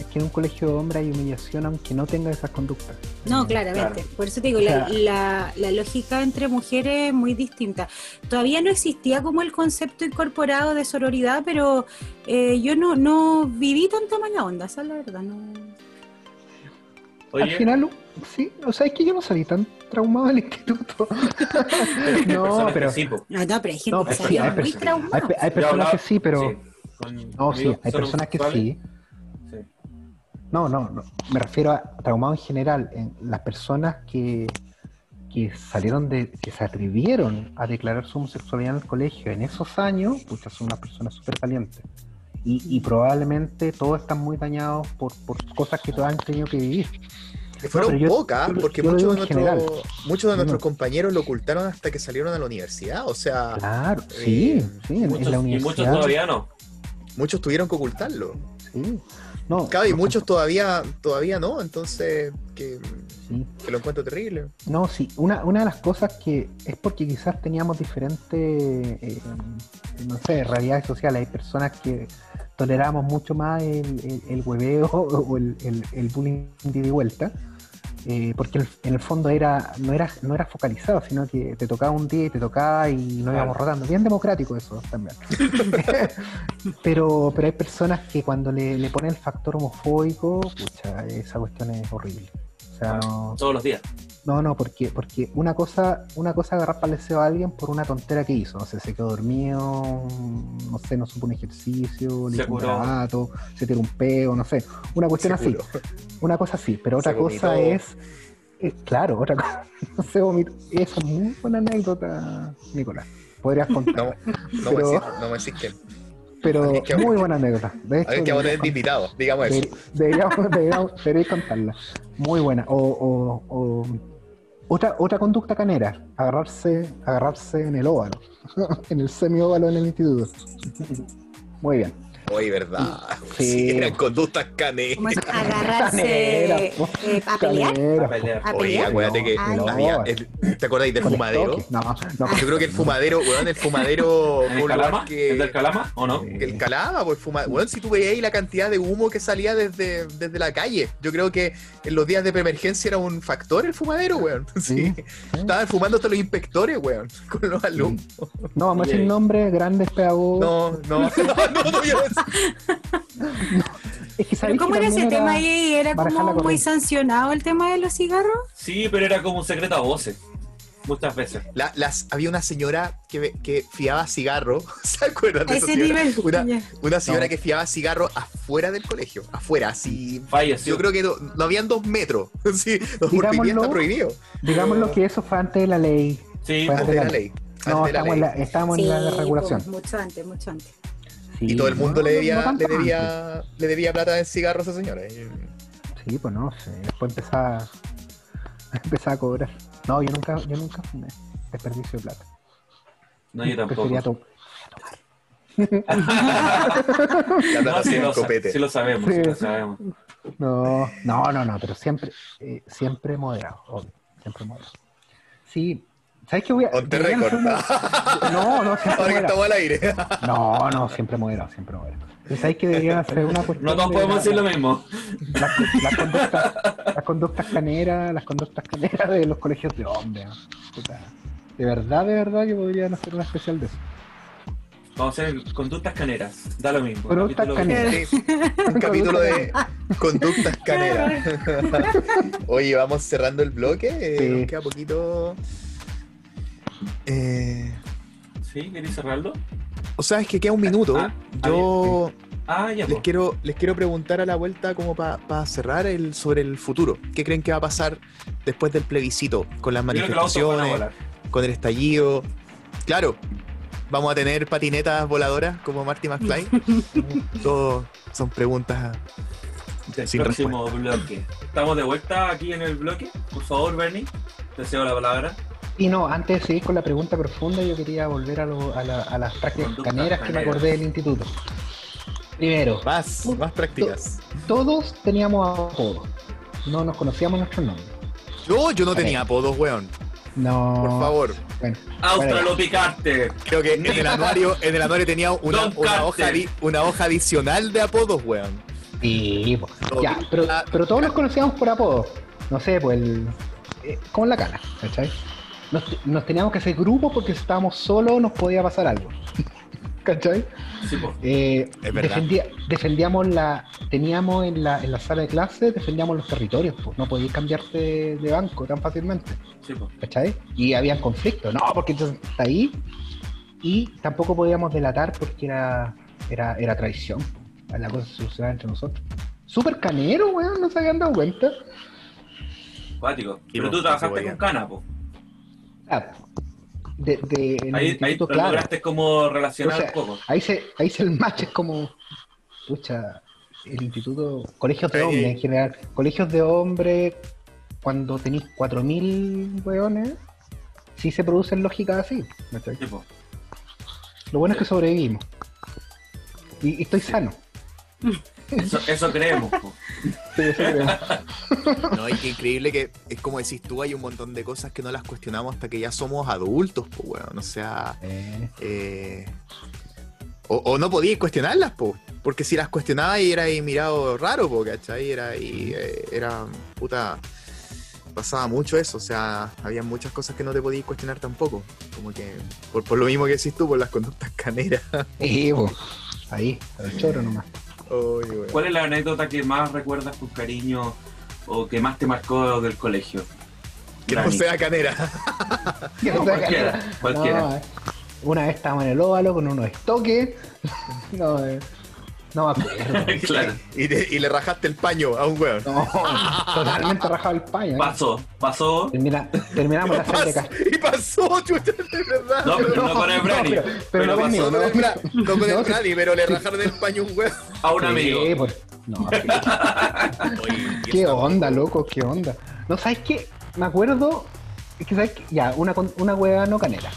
es que en un colegio de hombres hay humillación aunque no tenga esas conductas. No, claramente. Por eso te digo, la, lógica entre mujeres es muy distinta. Todavía no existía como el concepto incorporado de sororidad, pero eh, yo no, no viví tanta mala onda, esa es la verdad. No. Al final, sí, o sea, es que yo no salí tan traumado del instituto. no, pero... no, no, pero hay gente que sí, hay muy traumada. Hay, personas que sí, pero... no, sí, hay personas que sí. No, no, no, me refiero a traumado en general, en las personas que, que salieron de, que se atrevieron a declarar su homosexualidad en el colegio en esos años, pues son unas personas súper valientes. Y, probablemente todos están muy dañados por, por cosas que todos han tenido que vivir. fueron pocas, porque muchos, de nuestros, muchos de nuestros compañeros lo ocultaron hasta que salieron a la universidad. O sea, claro, sí, eh, sí, en, la universidad. Y muchos todavía no. Muchos tuvieron que ocultarlo. Sí. No, claro, y muchos todavía, todavía no, entonces que, lo encuentro terrible. No, sí, una, una de las cosas que es porque quizás teníamos diferentes, eh, no sé, realidades sociales. Hay personas que toleramos mucho más el, el, hueveo o el, el, bullying de vuelta eh, porque en el fondo era no era no era focalizado, sino que te tocaba un día y te tocaba y nos íbamos rotando. Bien democrático eso también. pero, pero hay personas que cuando le, le ponen el factor homofóbico, pucha, esa cuestión es horrible. Sea, no, todos los días. No, no, porque, porque una cosa, una cosa agarrar para a alguien por una tontera que hizo. No sé, se quedó dormido, no sé, no supo un ejercicio, le hizo un grabato, se tiró un peo, no sé. Una cuestión así. Una cosa así, pero otra cosa es, Claro, otra cosa. No sé, vomito. Esa es muy buena anécdota, Nicolás. Podrías contar. No, no, me, no me existen. Pero muy buena anécdota. De hecho, que tener invitado, digamos eso. Deberíamos, deberíamos, deberíamos contarla. Muy buena. O, o, o otra, otra conducta canera, agarrarse, agarrarse en el óvalo, en el semi-óvalo en el instituto. Muy bien. Hoy, ¿verdad? Sí. eran conductas caneras. Agarrarse eh, a pelear. A Oye, acuérdate que había, ¿te acordáis del fumadero? No, no. Yo creo que el fumadero, weón, el fumadero... ¿El calama? Que, ¿El del calama o no? El calama, pues fumadero. Weón, si tú veías ahí la cantidad de humo que salía desde, desde la calle, yo creo que en los días de preemergencia era un factor el fumadero, weón. Sí. Estaban fumando hasta los inspectores, weón, con los alumnos. No, vamos a decir nombre, grandes pedagogos. No, no, no, no, no, ¿Cómo era ese tema ahí? ¿Era como muy sancionado el tema de los cigarros? Sí, pero era como un secreto a voces. Muchas veces. las, había una señora que, que fiaba cigarro, ¿se acuerdan de ese nivel? Una, señora que fiaba cigarro afuera del colegio, afuera, así. Falleció. Yo creo que no, habían dos metros, sí, digámoslo, está prohibido. Digámoslo que eso fue antes de la ley. Sí, antes de la ley. No, estamos, En la, estamos en la regulación. mucho antes, mucho antes y todo el mundo le, debía, le, debía, le debía plata de cigarros a esa señora. Sí, pues no sé. Después empezaba, empezaba a cobrar. No, yo nunca, yo nunca fumé. Desperdicio de plata. No, yo tampoco. Prefería tomar. no, sí, lo, sí, lo sabemos, sí. lo sabemos. No, no, no, no, pero siempre, eh, siempre moderado, obvio, siempre moderado. Sí, ¿Sabes qué voy a.? Ponte récord. No, no, siempre Ahora estamos al aire. No, no, siempre moderado, siempre moderado. ¿Sabes que deberían hacer una cuestión? No todos podemos decir lo mismo. Las, conductas, las conductas caneras, las conductas caneras de los colegios de hombres. De verdad, de verdad que podrían hacer una especial de eso. Vamos a hacer conductas caneras, da lo mismo. Conductas caneras. Un capítulo de conductas caneras. Oye, vamos cerrando el bloque. Sí. Nos queda poquito. Eh... ¿Sí? ¿Querés cerrarlo? O sea, es que queda un minuto. Ah, Yo ah, ya, les, quiero, les quiero preguntar a la vuelta como para cerrar el, sobre el futuro. ¿Qué creen que va a pasar después del plebiscito? Con las manifestaciones, con el estallido. Claro, vamos a tener patinetas voladoras como Marty McFly. Todo son preguntas sin próximo bloque. Estamos de vuelta aquí en el bloque. Por favor, Bernie, te cedo la palabra. Y no, antes de seguir con la pregunta profunda, yo quería volver a, las prácticas caneras que me acordé del instituto. Primero. Más, más prácticas. todos teníamos apodos. No nos conocíamos nuestros nombres. Yo, yo no tenía apodos, weón. No. Por favor. Bueno, Australopicarte. Creo que en el anuario, en el anuario tenía una, una hoja, una hoja adicional de apodos, weón. Sí, ya, pero, pero todos nos conocíamos por apodos. No sé, pues el. Eh, como la cana, ¿cachai? Nos, teníamos que hacer grupos porque si estábamos solos nos podía pasar algo. ¿Cachai? Sí, eh, defendíamos la. Teníamos en la, en la sala de clase, defendíamos los territorios, pues no podías cambiarte de banco tan fácilmente. Sí, ¿Cachai? Y habían conflictos, no, porque entonces está ahí. Y tampoco podíamos delatar porque era, era, era traición. La cosa se solucionaba entre nosotros. Súper canero, weón, no se habían dado cuenta. Cuático. Pero tú trabajaste con cana, po. Ah, de, de, ahí, ahí lograste como relacionar un poco. Ahí se, ahí se el match es como, pucha, el instituto, colegios de hombres en general, colegios de hombres, cuando tenéis 4.000 weones, sí se producen lógicas así. Lo bueno es que sobrevivimos. Y, estoy sano. Eso, creemos. No, es increíble que es como decís tú, hay un montón de cosas que no las cuestionamos hasta que ya somos adultos, pues, weón. O sea. Eh. Eh, o, no podías cuestionarlas, pues. Porque si las cuestionabas y era ahí mirado raro, po, ¿cachai? Era ahí. Eh, era. Puta. Pasaba mucho eso, o sea, había muchas cosas que no te podías cuestionar tampoco. Como que. Por, por lo mismo que decís tú, por las conductas caneras. Ahí, el choro nomás. ¿Cuál es la anécdota que más recuerdas con cariño o que más te marcó del colegio? Que no sea canera. que no, sea cualquiera, cualquiera. Eh. una vez estábamos en el óvalo con unos estoques. no, eh. No me acuerdo. claro. Y, le rajaste el paño a un weón. No, totalmente rajado el paño. ¿eh? Pasó, pasó. terminamos la serie de Y pasó, chucha, de verdad. No, pero no con el Brani. Pero, pero, no conmigo, no, no con el Brani, pero le rajaron el paño un weón. A un amigo. Sí, pues, no, qué onda, loco, qué onda. No, ¿sabes qué? Me acuerdo, es que, ¿sabes qué? Ya, una, una hueá no canela.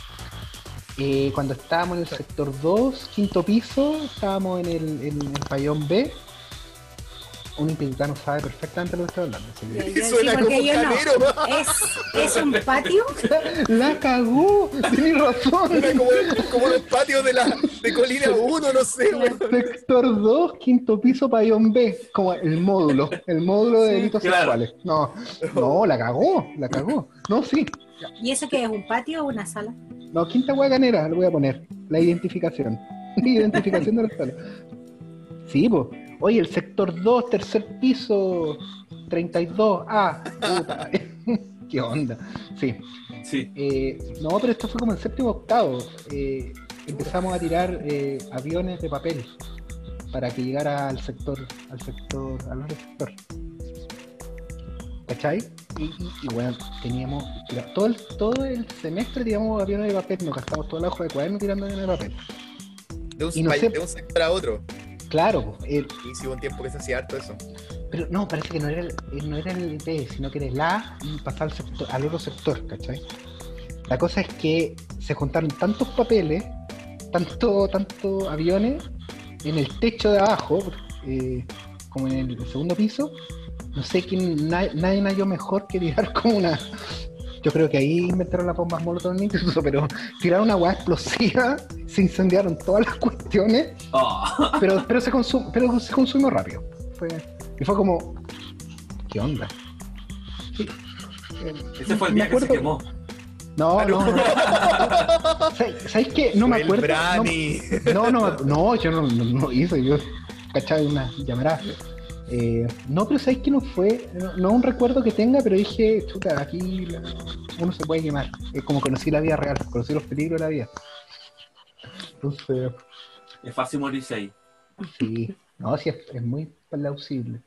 Eh, cuando estábamos en el sector 2, quinto piso, estábamos en el, en el pabellón B. Un impeditano sabe perfectamente lo que estoy hablando. Sí, Suena como yo no. ¿Es, ¿Es, un patio? La cagó, tienes razón. Era como, como, los patios de, la, de Colina 1, no sé. Sector 2, quinto piso, pabellón B. Como el módulo, el módulo de delitos sexuales. No, no, la cagó, la cagó. No, sí. ¿Y eso qué es, un patio o una sala? No, quinta guaganera, lo voy a poner. La identificación. La identificación de la sala. Sí, pues. Oye, el sector 2, tercer piso, 32. Ah, puta. ¿Qué onda? Sí. Sí. Eh, no, pero esto fue como el séptimo octavo. Eh, empezamos a tirar eh, aviones de papel para que llegara al sector, al sector, al otro sector. ¿Cachai? Y, bueno, teníamos, todo el, todo el semestre tiramos aviones de papel, nos gastamos todo el ojo de cuaderno tirando aviones de papel. De un, sector a otro. Claro. El, y si hubo un tiempo que se hacía harto eso. Pero no, parece que no era el, no era el B, sino que era el A y pasar al, sector, al otro sector, ¿cachai? La cosa es que se juntaron tantos papeles, tanto, tanto aviones en el techo de abajo, eh, como en el segundo piso, no sé quién, nadie halló mejor que tirar como una. Yo creo que ahí inventaron la bomba molotov incluso, pero tiraron una hueá explosiva, se incendiaron todas las cuestiones, oh. pero, pero, se consum, pero se consumió rápido. y fue como, ¿qué onda? Ese fue el día que se quemó. No, no, no. ¿Sabes qué? No me acuerdo. No, no, no, yo no, no, hice, yo cachaba una llamarada. Eh, no, pero ¿sabes que no fue? No, un recuerdo que tenga, pero dije, chuta, aquí uno se puede quemar. Es como conocí la vida real, conocí los peligros de la vida. Entonces. Es fácil morirse ahí. Sí, no, sí, es, muy plausible.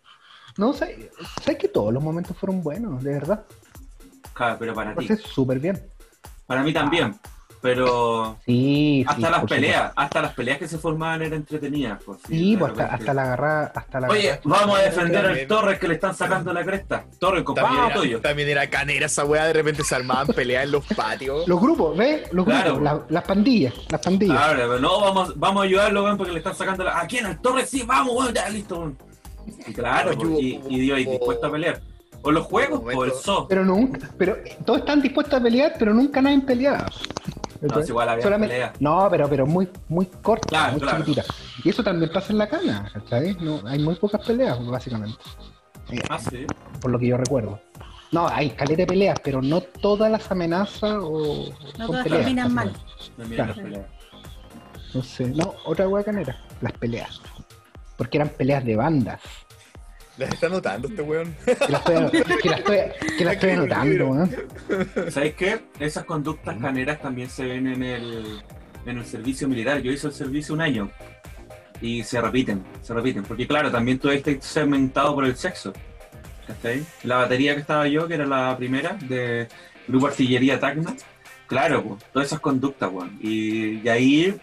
No, ¿sabes, ¿sabes que todos los momentos fueron buenos, de verdad? Claro, pero para ti. súper bien. Para mí también. Pero sí, hasta las peleas, hasta las peleas que se formaban eran entretenidas. Pues, sí, pues hasta, la agarrada, hasta la Oye, vamos a defender al Torres que le están sacando la cresta. Torres, compañero tuyo. También era canera esa weá, de repente se armaban peleas en los patios. Los grupos, ¿ves? Los grupos, las pandillas, las pandillas. Claro, no, vamos, vamos a ayudarlo, weón, porque le están sacando la. ¿A quién? Al Torres, sí, vamos, weón, ya listo, Y claro, y, y Dios, dispuesto a pelear. O los juegos o el so. Pero nunca, pero todos están dispuestos a pelear, pero nunca nadie No, es igual había pelea. No, pero, pero muy, muy corta, muy chiquitita. Y eso también pasa en la cana, ¿sabes? No, hay muy pocas peleas, básicamente. Ah, sí. Por lo que yo recuerdo. No, hay caleta de peleas, pero no todas las amenazas o. No todas terminan mal. Claro. No sé. No, otra hueá canera, las peleas. Porque eran peleas de bandas. ¿Las está anotando este weón? Que las estoy, que la estoy, anotando, weón. ¿Sabes qué? Esas conductas caneras también se ven en el, en el servicio militar. Yo hice el servicio un año y se repiten, se repiten. Porque claro, también todo este segmentado por el sexo. ¿Cachai? La batería que estaba yo, que era la primera, de Grupo Artillería Tacna, claro, pues, todas esas conductas, weón. Y, y ahí,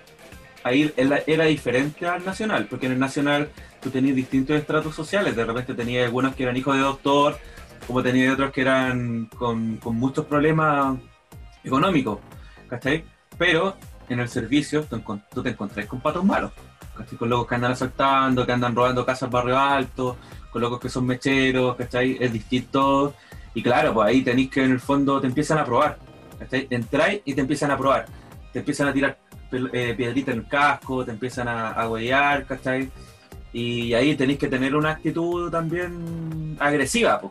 ahí era diferente al nacional, porque en el nacional tú tenías distintos estratos sociales. De repente tenías algunos que eran hijos de doctor, como tenías otros que eran con, muchos problemas económicos, ¿cachai? Pero en el servicio tú, te encontrás con patos malos, ¿cachai? Con locos que andan asaltando, que andan robando casas barrio alto, con locos que son mecheros, ¿cachai? Es distinto. Y claro, pues ahí tenéis que en el fondo te empiezan a probar, ¿cachai? Entráis y te empiezan a probar. Te empiezan a tirar eh, piedritas en el casco, te empiezan a, a huellar, ¿cachai? Y ahí tenéis que tener una actitud también agresiva,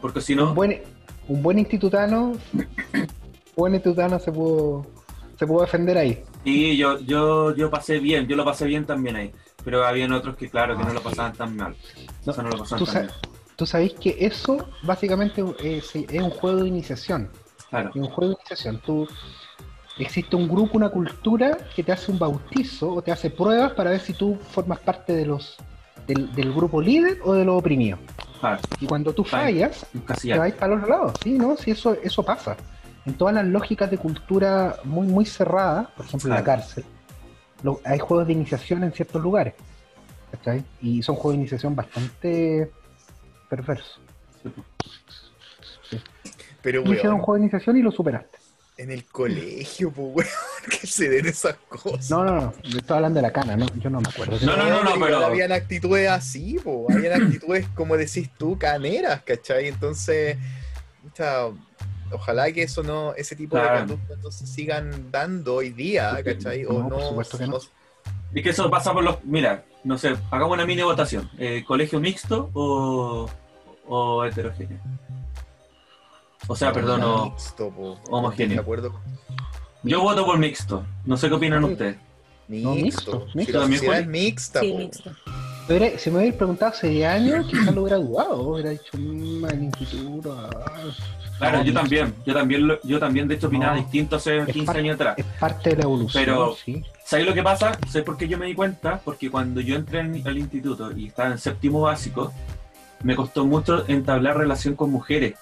porque si no... Un buen, un buen institutano, buen institutano se pudo, se pudo defender ahí. Sí, yo, yo, yo pasé bien, yo lo pasé bien también ahí. Pero habían otros que, claro, que no lo pasaban tan mal. No, no lo pasaban tan mal. Tú sabes que eso básicamente es, es, un juego de iniciación. Claro. Es un juego de iniciación. Tú existe un grupo, una cultura que te hace un bautizo o te hace pruebas para ver si tú formas parte de los del, grupo líder o de los oprimidos. Y cuando tú fallas, te vas para los lados. Sí, ¿no? Sí, eso, eso pasa. En todas las lógicas de cultura muy, muy cerradas, por ejemplo en la cárcel, hay juegos de iniciación en ciertos lugares. Y son juegos de iniciación bastante perversos. Pero, un juego de iniciación y lo superaste en el colegio, pues, weón, que se den esas cosas. No, no, no, yo estaba hablando de la cana, ¿no? Yo no me acuerdo. No, no, no, no, pero... Habían actitudes así, pues, habían actitudes, como decís tú, caneras, ¿cachai? Entonces, ojalá que eso no, ese tipo de conductas no se sigan dando hoy día, ¿cachai? O no, por supuesto que no. Y que eso pasa por los, mira, no sé, hagamos una mini votación, eh, ¿colegio mixto o, o heterogéneo? O sea, perdón, o, homogéneo. Yo voto por mixto. No sé qué opinan ustedes. Mixto. mixto. Si, es mixta, sí, mixto. Si me hubierais preguntado hace años, quizás lo hubiera dudado, hubiera dicho un mal instituto. Claro, yo también, yo también, yo también de hecho opinaba distinto hace 15 años atrás. Es parte de la evolución. Pero, ¿sabes lo que pasa? ¿Sabes por qué yo me di cuenta? Porque cuando yo entré al instituto y estaba en séptimo básico, me costó mucho entablar relación con mujeres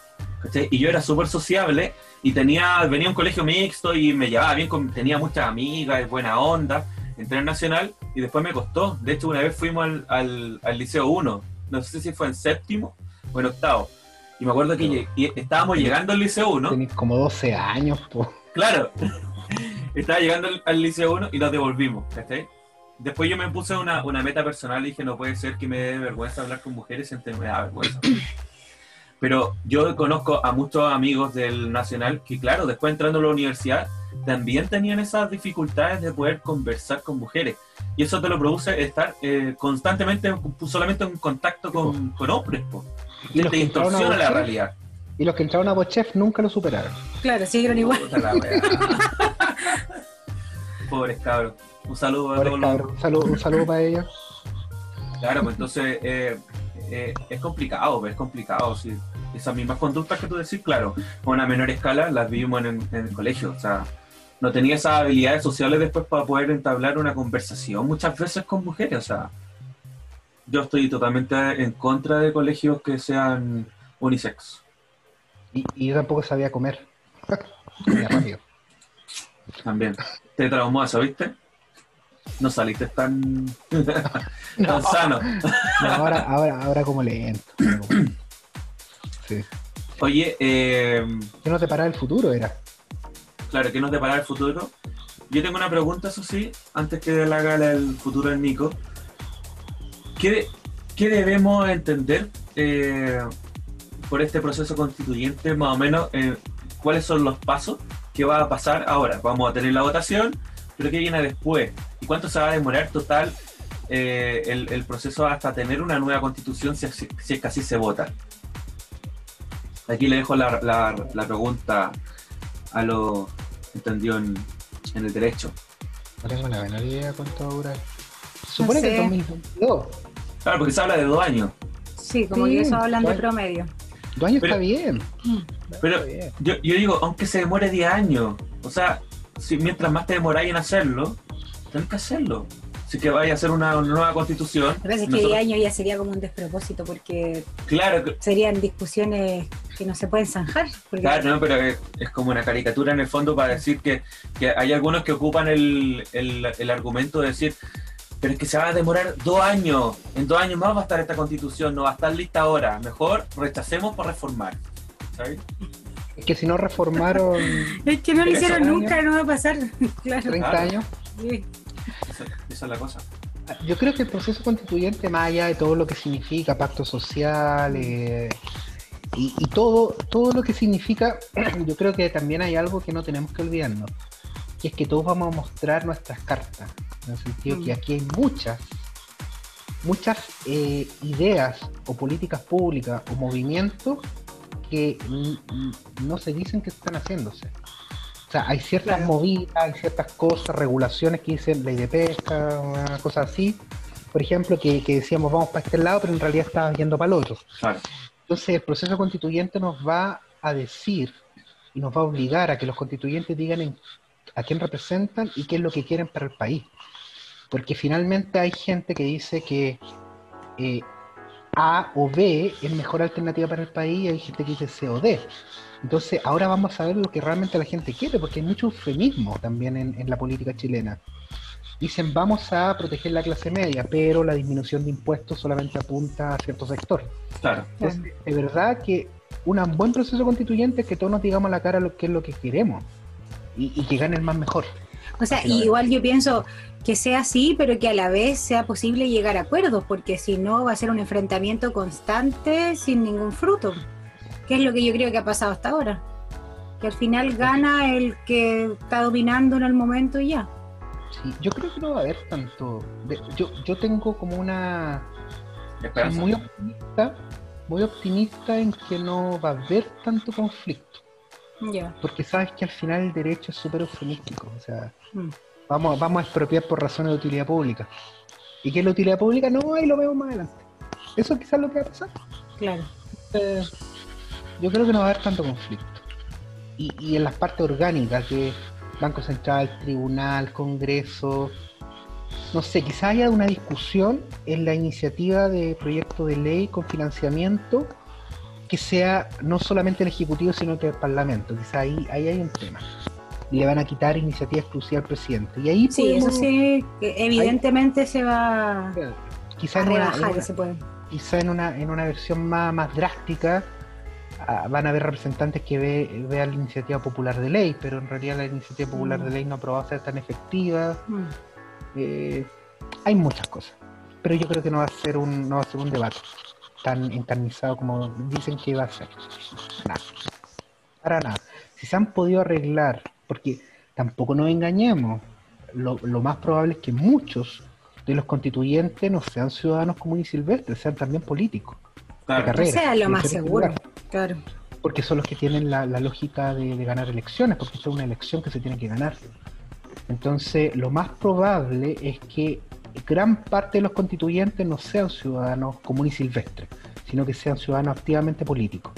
y yo era súper sociable y tenía, venía a un colegio mixto y me llevaba bien, con, tenía muchas amigas, buena onda, entré en Nacional y después me costó. De hecho, una vez fuimos al, al, Liceo 1, no sé si fue en séptimo o en octavo. Y me acuerdo que estábamos llegando al Liceo 1. Tenías como 12 años, po. Claro. Estaba llegando al, Liceo 1 y nos devolvimos, Después yo me puse una, una, meta personal y dije, no puede ser que me dé vergüenza hablar con mujeres, me da vergüenza. Pero yo conozco a muchos amigos del Nacional que, claro, después entrando a la universidad, también tenían esas dificultades de poder conversar con mujeres. Y eso te lo produce estar eh, constantemente, solamente en contacto con, con hombres. Y te distorsiona la realidad. Y los que entraron a Bochef nunca lo superaron. Claro, siguieron igual. Pobres cabros. Un saludo a todos. Un saludo, un saludo para ellos. Claro, pues entonces eh, eh, es complicado, es complicado. Sí. Esas mismas conductas que tú decís, claro, a una menor escala las vivimos en, el colegio. O sea, no tenía esas habilidades sociales después para poder entablar una conversación muchas veces con mujeres. O sea, yo estoy totalmente en contra de colegios que sean unisex. Y, yo tampoco sabía comer. También. Te traumó eso, ¿viste? No saliste tan, tan sano. ahora, ahora, ahora como lento. sí. Oye, eh, ¿qué nos depara el futuro? Era. Claro, ¿qué nos depara el futuro? Yo tengo una pregunta, eso sí, antes que le haga el futuro del Nico. ¿Qué, qué debemos entender eh, por este proceso constituyente, más o menos? Eh, ¿Cuáles son los pasos que va a pasar ahora? Vamos a tener la votación, pero ¿qué viene después? ¿Y cuánto se va a demorar total eh, el, proceso hasta tener una nueva constitución si, si, es que así se vota? Aquí le dejo la, la, pregunta a lo entendido en, en, el derecho. No tengo la menor idea cuánto va a durar. Supone que en 2022. Claro, porque se habla de dos años. Sí, como que eso hablan de promedio. Dos años está bien. Pero Yo, yo digo, aunque se demore 10 años, o sea, si mientras más te demoráis en hacerlo, tenés que hacerlo. Si que vaya a hacer una, nueva constitución. A veces que 10 años ya sería como un despropósito porque claro, serían discusiones que no se pueden zanjar. Claro, no, pero es, como una caricatura en el fondo para decir que, que hay algunos que ocupan el, el, el argumento de decir, pero es que se va a demorar dos años. En dos años más va a estar esta constitución, no va a estar lista ahora. Mejor rechacemos por reformar. ¿Sabes? Es que si no reformaron. es que no lo hicieron nunca, no va a pasar. claro. 30 años. Sí. Esa, es la cosa. Yo creo que el proceso constituyente, más allá de todo lo que significa pacto social eh, y, todo, todo lo que significa, yo creo que también hay algo que no tenemos que olvidarnos, que es que todos vamos a mostrar nuestras cartas, en el sentido que mm. aquí hay muchas, muchas eh, ideas o políticas públicas o movimientos que no se dicen que están haciéndose. O sea, hay ciertas movidas, hay ciertas cosas, regulaciones que dicen ley de pesca, una cosa así. Por ejemplo, que, decíamos vamos para este lado, pero en realidad estaba yendo para el otro. Entonces, el proceso constituyente nos va a decir y nos va a obligar a que los constituyentes digan a quién representan y qué es lo que quieren para el país. Porque finalmente hay gente que dice que eh, A o B es mejor alternativa para el país y hay gente que dice C o D. Entonces, ahora vamos a ver lo que realmente la gente quiere, porque hay mucho eufemismo también en, la política chilena. Dicen, vamos a proteger la clase media, pero la disminución de impuestos solamente apunta a cierto sector. Claro. Entonces, de verdad que un buen proceso constituyente es que todos nos digamos a la cara lo que es lo que queremos y, que gane el más mejor. O sea, igual yo pienso que sea así, pero que a la vez sea posible llegar a acuerdos, porque si no va a ser un enfrentamiento constante sin ningún fruto que es lo que yo creo que ha pasado hasta ahora. Que al final gana el que está dominando en el momento y ya. Sí, yo creo que no va a haber tanto. Yo, yo tengo como una. Muy optimista, muy optimista en que no va a haber tanto conflicto. Ya. Porque sabes que al final el derecho es súper eufemístico. O sea, mm. Vamos, vamos a expropiar por razones de utilidad pública. ¿Y qué es la utilidad pública? No, ahí lo vemos más adelante. Eso quizás es lo que va a pasar. Claro. Eh, yo creo que no va a haber tanto conflicto. Y, en las partes orgánicas, que Banco Central, Tribunal, Congreso, no sé, quizá haya una discusión en la iniciativa de proyecto de ley con financiamiento que sea no solamente el Ejecutivo, sino que el Parlamento. Quizá ahí, ahí hay un tema. Le van a quitar iniciativa exclusiva al presidente. Y ahí sí, eso sí, evidentemente se va quizá a rebajar, se puede. Quizá en una, en una versión más, más drástica, van a haber representantes que ve, vean la iniciativa popular de ley, pero en realidad la iniciativa popular de mm. ley no ha probado ser tan efectiva. Mm. Eh, hay muchas cosas, pero yo creo que no va a ser un, no va a ser un debate tan encarnizado como dicen que va a ser. Nada. Para nada. Si se han podido arreglar, porque tampoco nos engañemos, lo, lo más probable es que muchos de los constituyentes no sean ciudadanos comunes y silvestres, sean también políticos. Claro. sea lo más seguro. Claro. Porque son los que tienen la, lógica de, ganar elecciones, porque es una elección que se tiene que ganar. Entonces, lo más probable es que gran parte de los constituyentes no sean ciudadanos comunes y silvestres, sino que sean ciudadanos activamente políticos.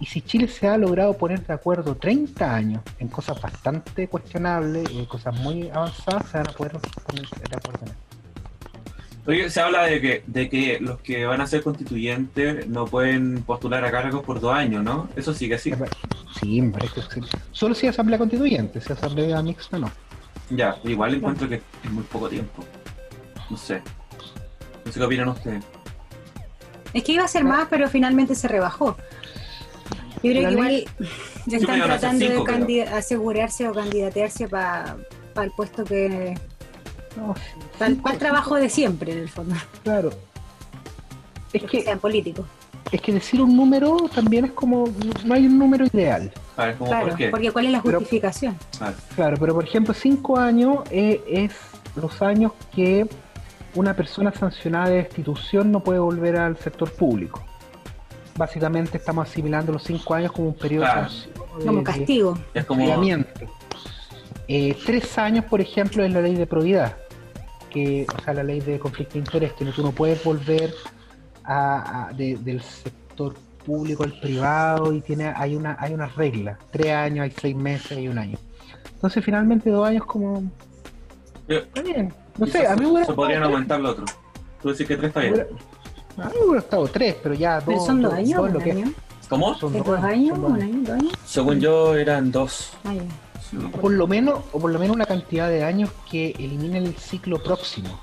Y si Chile se ha logrado poner de acuerdo 30 años en cosas bastante cuestionables y en cosas muy avanzadas, se van a poder poner de acuerdo en esto se habla de que, de que los que van a ser constituyentes no pueden postular a cargos por dos años, ¿no? Eso sigue así. Sí, me parece que Solo si asamblea constituyente, si asamblea mixta no. Ya, igual encuentro que es muy poco tiempo. No sé. No sé qué opinan ustedes. Es que iba a ser más, pero finalmente se rebajó. Yo creo que igual ya están tratando de asegurarse o candidatearse para el puesto que. para el, trabajo de siempre, en el fondo. Claro. Es que, sean políticos. Es que decir un número también es como. No hay un número ideal. claro, porque ¿cuál es la justificación? claro, pero por ejemplo, cinco años eh, es los años que una persona sancionada de destitución no puede volver al sector público. Básicamente estamos asimilando los cinco años como un periodo de, como castigo. es como... Eh, tres años, por ejemplo, es la ley de probidad, que, o sea, la ley de conflicto de interés, que tú no puedes volver a, del sector público al privado y tiene hay una hay una regla, tres años, hay seis meses, hay un año. Entonces finalmente dos años como Está bien. No sé, a mí me. Se podrían aumentar lo otro. Tú decís que tres está bien. Mí me hubiera estado tres, pero ya dos. son dos, años. Dos, año? ¿Cómo? Son dos, años? ¿Un año? ¿Dos años? Según yo eran dos. Ah, o por lo menos, o por lo menos una cantidad de años que elimine el ciclo próximo.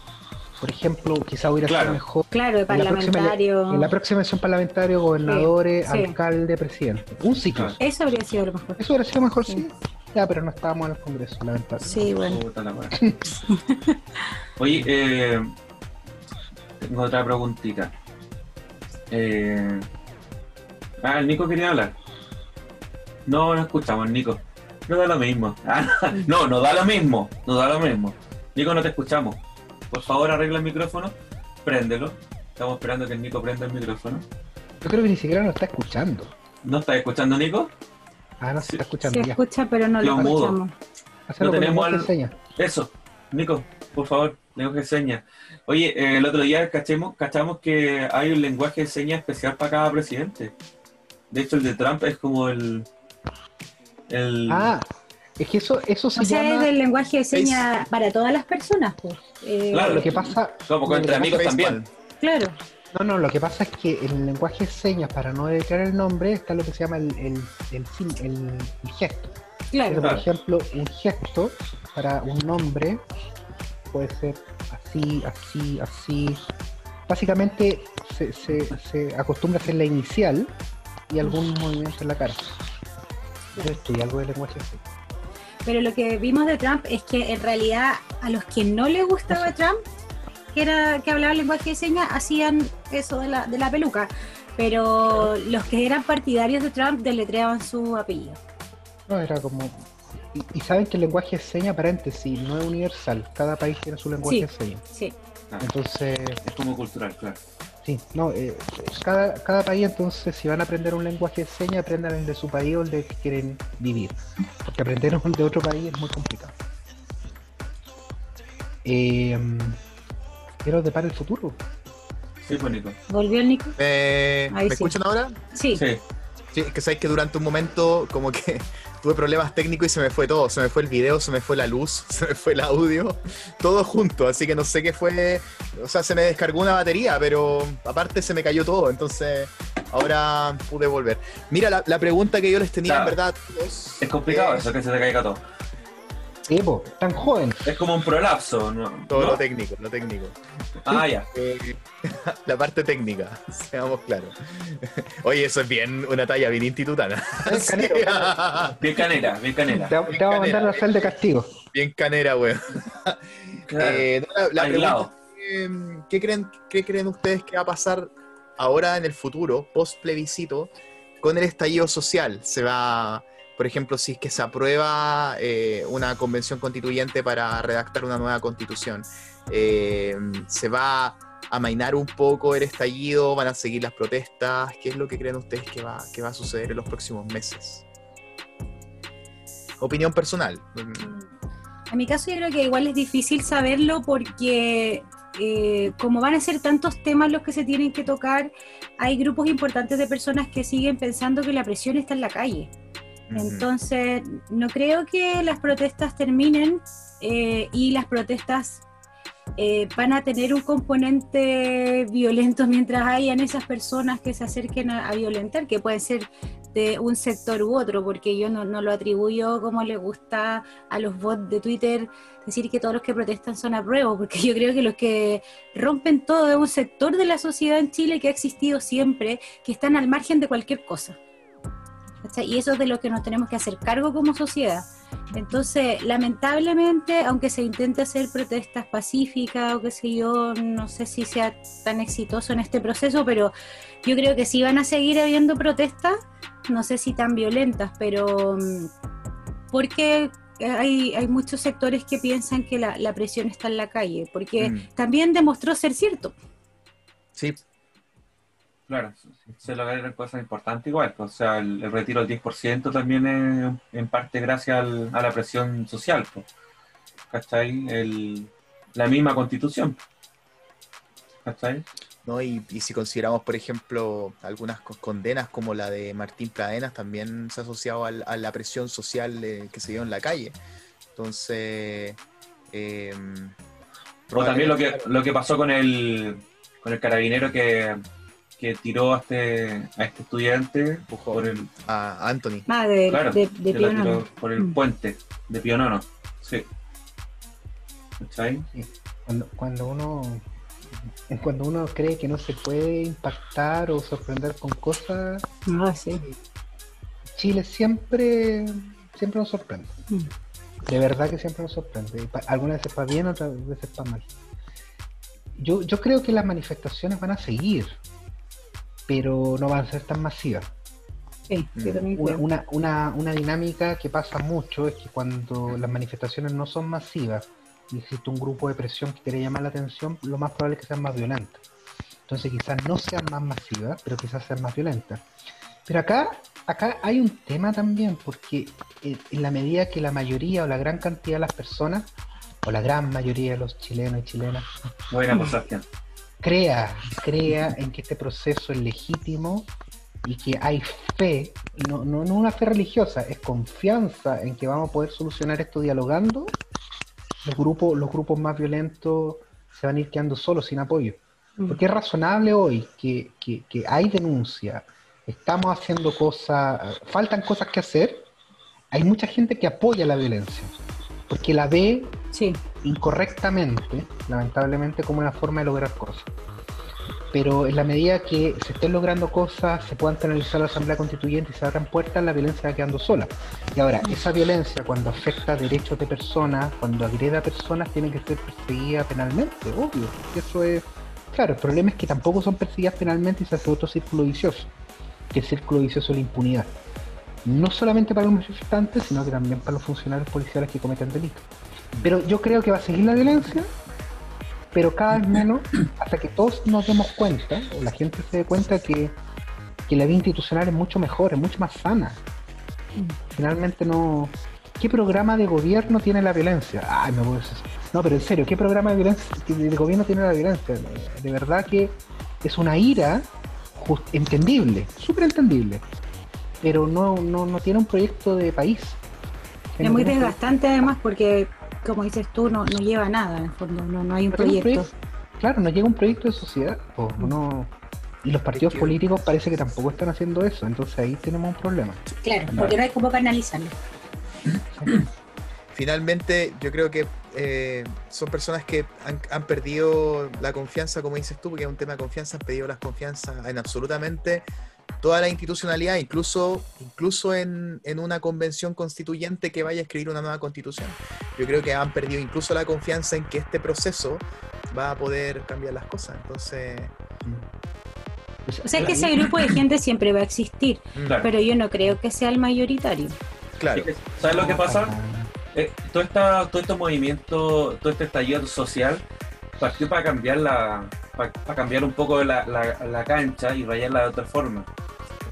Por ejemplo, quizá hubiera sido mejor. Claro, de parlamentario. En la próxima elección parlamentario, gobernadores, alcalde, presidente. Un ciclo. Eso habría sido lo mejor. Eso habría sido mejor, sí. Ya, pero no estábamos en el Congreso, lamentablemente. Sí, bueno. Oye, eh, tengo otra preguntita. Eh, ah, el Nico quería hablar. No, no escuchamos, Nico. No da lo mismo. Ah, no, no da lo mismo. No da lo mismo. Nico, no te escuchamos. Por favor, arregla el micrófono. Préndelo. Estamos esperando que el Nico prenda el micrófono. Yo creo que ni siquiera nos está escuchando. ¿No está escuchando, Nico? Ah, no se está escuchando. Se escucha, pero no lo escuchamos. No tenemos al... Eso, Nico, por favor, lenguaje de señas. Oye, eh, el otro día cachemos, cachamos que hay un lenguaje de señas especial para cada presidente. De hecho, el de Trump es como el. el... Ah, es que eso, eso se o sea, es el lenguaje de señas para todas las personas, pues. Eh, claro, lo que pasa. Como entre amigos también. Claro. No, no, lo que pasa es que en el lenguaje de señas, para no dedicar el nombre, está lo que se llama el, el, el, gesto. Claro. por ejemplo, un gesto para un nombre puede ser así, así, así. Básicamente se, se, se acostumbra a hacer la inicial y algún movimiento en la cara. Yo estudié algo de lenguaje. Pero lo que vimos de Trump es que en realidad a los que no les gustaba Trump que, era, que hablaban lenguaje de señas hacían eso de la, de la peluca, pero los que eran partidarios de Trump deletreaban su apellido. No, era como... Y, saben que el lenguaje de señas, paréntesis, no es universal, cada país tiene su lenguaje de señas. Sí. Ah, entonces... Es como cultural, claro. Sí, no, eh, cada, cada país entonces si van a aprender un lenguaje de señas, aprendan el de su país o el de que quieren vivir. Porque aprender un de otro país es muy complicado. Eh, quiero depara el futuro. Sí, pues Nico. ¿Volvió el Nico? Eh, ¿Me escuchan ahora? Sí. sí. Sí, es que sabéis que durante un momento como que tuve problemas técnicos y se me fue todo. Se me fue el video, se me fue la luz, se me fue el audio, todo junto. Así que no sé qué fue. O sea, se me descargó una batería, pero aparte se me cayó todo. Entonces ahora pude volver. Mira, la, pregunta que yo les tenía en verdad es. Es complicado eso que se te caiga todo. Evo, tan joven. Es como un prolapso, ¿no? Todo lo técnico, lo técnico. Ah, ya. Eh, la parte técnica, seamos claros. Oye, eso es bien una talla bien institutana. Bien canera, bien canera. Te, vamos a mandar la sal de castigo. Bien canera, weón. Eh, la, pregunta, ¿qué, creen, ¿qué creen ustedes que va a pasar ahora en el futuro, post plebiscito, con el estallido social? ¿Se va por ejemplo, si es que se aprueba eh, una convención constituyente para redactar una nueva constitución, eh, se va a amainar un poco el estallido, van a seguir las protestas, ¿qué es lo que creen ustedes que va, a suceder en los próximos meses? Opinión personal. En mi caso yo creo que igual es difícil saberlo porque eh, como van a ser tantos temas los que se tienen que tocar, hay grupos importantes de personas que siguen pensando que la presión está en la calle. Entonces, no creo que las protestas terminen eh, y las protestas eh, van a tener un componente violento mientras hayan esas personas que se acerquen a, violentar, que puede ser de un sector u otro, porque yo no, lo atribuyo como le gusta a los bots de Twitter decir que todos los que protestan son a prueba, porque yo creo que los que rompen todo es un sector de la sociedad en Chile que ha existido siempre, que están al margen de cualquier cosa. Y eso es de lo que nos tenemos que hacer cargo como sociedad. Entonces, lamentablemente, aunque se intente hacer protestas pacíficas o qué sé yo, no sé si sea tan exitoso en este proceso, pero yo creo que sí van a seguir habiendo protestas, no sé si tan violentas, pero mm, porque hay, hay muchos sectores que piensan que la, la presión está en la calle, porque mm. también demostró ser cierto. Sí, Claro, se lograron cosas importantes igual. Pues, o sea, el, retiro del 10% también es en parte gracias a la presión social. Pues. ¿Cachai? El, la misma constitución. ¿Cachai? ¿no? Y, si consideramos, por ejemplo, algunas condenas como la de Martín Pradenas, también se ha asociado a, la presión social que se dio en la calle. Entonces... Eh, o también lo que, lo que pasó con el, con el carabinero que que tiró a este, a este estudiante por el. A Anthony. Ah, de, claro, de, por el mm. puente de Pionono. Sí. Cuando, cuando uno cuando uno cree que no se puede impactar o sorprender con cosas, ah, sí. Chile siempre siempre nos sorprende. Mm. De verdad que siempre nos sorprende. Algunas veces para bien, otras veces para mal. Yo, yo creo que las manifestaciones van a seguir pero no van a ser tan masivas. Mm. una, una, una, dinámica que pasa mucho es que cuando las manifestaciones no son masivas y existe un grupo de presión que quiere llamar la atención, lo más probable es que sean más violentas. Entonces quizás no sean más masivas, pero quizás sean más violentas. Pero acá, acá hay un tema también, porque en la medida que la mayoría o la gran cantidad de las personas, o la gran mayoría de los chilenos y chilenas, Buena, pues, crea, crea en que este proceso es legítimo y que hay fe, no, no, no una fe religiosa, es confianza en que vamos a poder solucionar esto dialogando, los grupos, los grupos más violentos se van a ir quedando solos, sin apoyo. Mm. Porque es razonable hoy que, que, que hay denuncia, estamos haciendo cosas, faltan cosas que hacer, hay mucha gente que apoya la violencia, porque la ve incorrectamente, lamentablemente, como una forma de lograr cosas. Pero en la medida que se estén logrando cosas, se puedan analizar la Asamblea Constituyente y se abran puertas, la violencia va quedando sola. Y ahora, esa violencia cuando afecta derechos de personas, cuando agreda a personas, tiene que ser perseguida penalmente, obvio. Eso es. Claro, el problema es que tampoco son perseguidas penalmente y se hace otro círculo vicioso, que es el círculo vicioso de la impunidad. No solamente para los manifestantes, sino que también para los funcionarios policiales que cometen delitos. Pero yo creo que va a seguir la violencia, pero cada vez menos, hasta que todos nos demos cuenta, o la gente se dé cuenta que, la vida institucional es mucho mejor, es mucho más sana. Finalmente no... ¿Qué programa de gobierno tiene la violencia? Ay, me voy a... No, pero en serio, ¿qué programa de violencia de gobierno tiene la violencia? De verdad que es una ira entendible, súper entendible, pero no, no, no tiene un proyecto de país. Es muy desgastante además porque como dices tú, no, no lleva nada, en el fondo, no, no hay un proyecto. Claro, no llega un proyecto de sociedad, no, y los partidos políticos parece que tampoco están haciendo eso, entonces ahí tenemos un problema. Claro, porque no hay como canalizarlo. Finalmente, yo creo que eh, son personas que han, han, perdido la confianza, como dices tú, porque es un tema de confianza, han perdido la confianza en absolutamente toda la institucionalidad, incluso, incluso en, una convención constituyente que vaya a escribir una nueva constitución. Yo creo que han perdido incluso la confianza en que este proceso va a poder cambiar las cosas. Entonces... O sea que ese grupo de gente siempre va a existir, pero yo no creo que sea el mayoritario. Claro. ¿Sabes lo que pasa? Eh, todo, esta, todo este movimiento, todo este estallido social partió para cambiar la para, cambiar un poco la, la, cancha y rayarla de otra forma.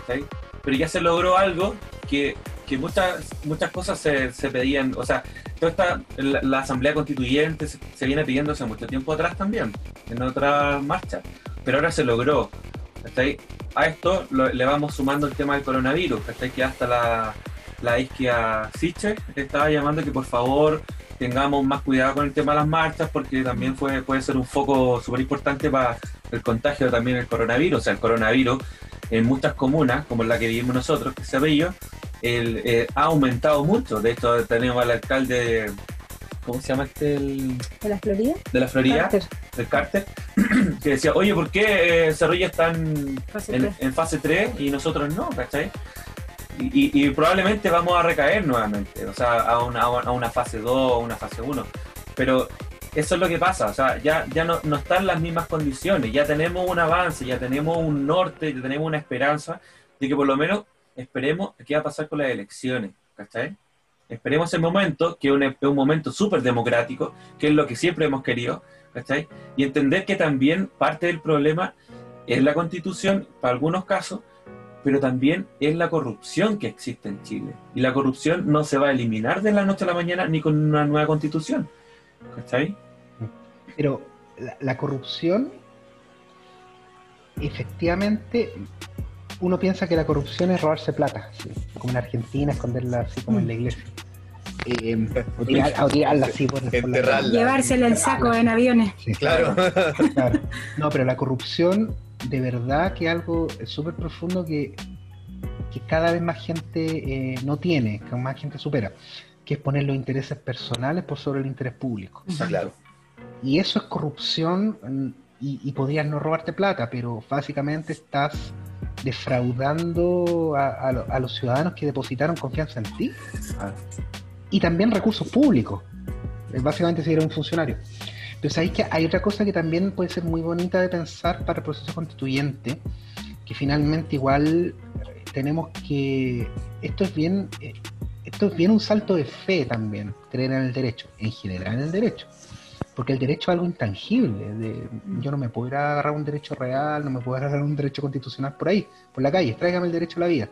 Pero ya se logró algo que, que muchas muchas cosas se, se, pedían, o sea, toda esta, la, Asamblea Constituyente se, viene pidiendo hace mucho tiempo atrás también, en otra marcha, pero ahora se logró. A esto le vamos sumando el tema del coronavirus, que hasta la, la isquia Siche estaba llamando que por favor tengamos más cuidado con el tema de las marchas, porque también fue, puede ser un foco súper importante para el contagio también del coronavirus. O sea, el coronavirus en muchas comunas, como la que vivimos nosotros, que es Cerrillo, el, eh, ha aumentado mucho. De hecho, tenemos al alcalde, ¿cómo se llama este? ¿De la Florida? De la Florida, del Cárter, que decía, oye, ¿por qué eh, Cerrillo está en fase, 3 y nosotros no? ¿Cachai? Y, probablemente vamos a recaer nuevamente, o sea, a una, a una fase 2, a una fase 1. Pero eso es lo que pasa, o sea, ya, ya no, no están las mismas condiciones, ya tenemos un avance, ya tenemos un norte, ya tenemos una esperanza de que por lo menos esperemos qué va a pasar con las elecciones, ¿cachai? Esperemos el momento, que es un, momento súper democrático, que es lo que siempre hemos querido, ¿cachai? Y entender que también parte del problema es la constitución, para algunos casos, pero también es la corrupción que existe en Chile. Y la corrupción no se va a eliminar de la noche a la mañana ni con una nueva constitución. ¿Cachai? Pero la, corrupción, efectivamente, uno piensa que la corrupción es robarse plata, como en Argentina, esconderla así como en la iglesia. Eh, o, tirarla así por, Llevársela en saco en aviones. claro. No, pero la corrupción, de verdad que es algo súper profundo que, que cada vez más gente eh, no tiene, que más gente supera que es poner los intereses personales por sobre el interés público. claro. Y eso es corrupción mm, y, podrías no robarte plata, pero básicamente estás defraudando a, los ciudadanos que depositaron confianza en ti. Y también recursos públicos. Básicamente si eres un funcionario. Entonces hay, que, hay otra cosa que también puede ser muy bonita de pensar para el proceso constituyente, que finalmente igual eh, tenemos que... Esto es bien... Eh, esto es bien un salto de fe también, creer en el derecho, en general en el derecho. Porque el derecho es algo intangible. De, yo no me puedo ir a agarrar un derecho real, no me puedo agarrar un derecho constitucional por ahí, por la calle, tráigame el derecho a la vida.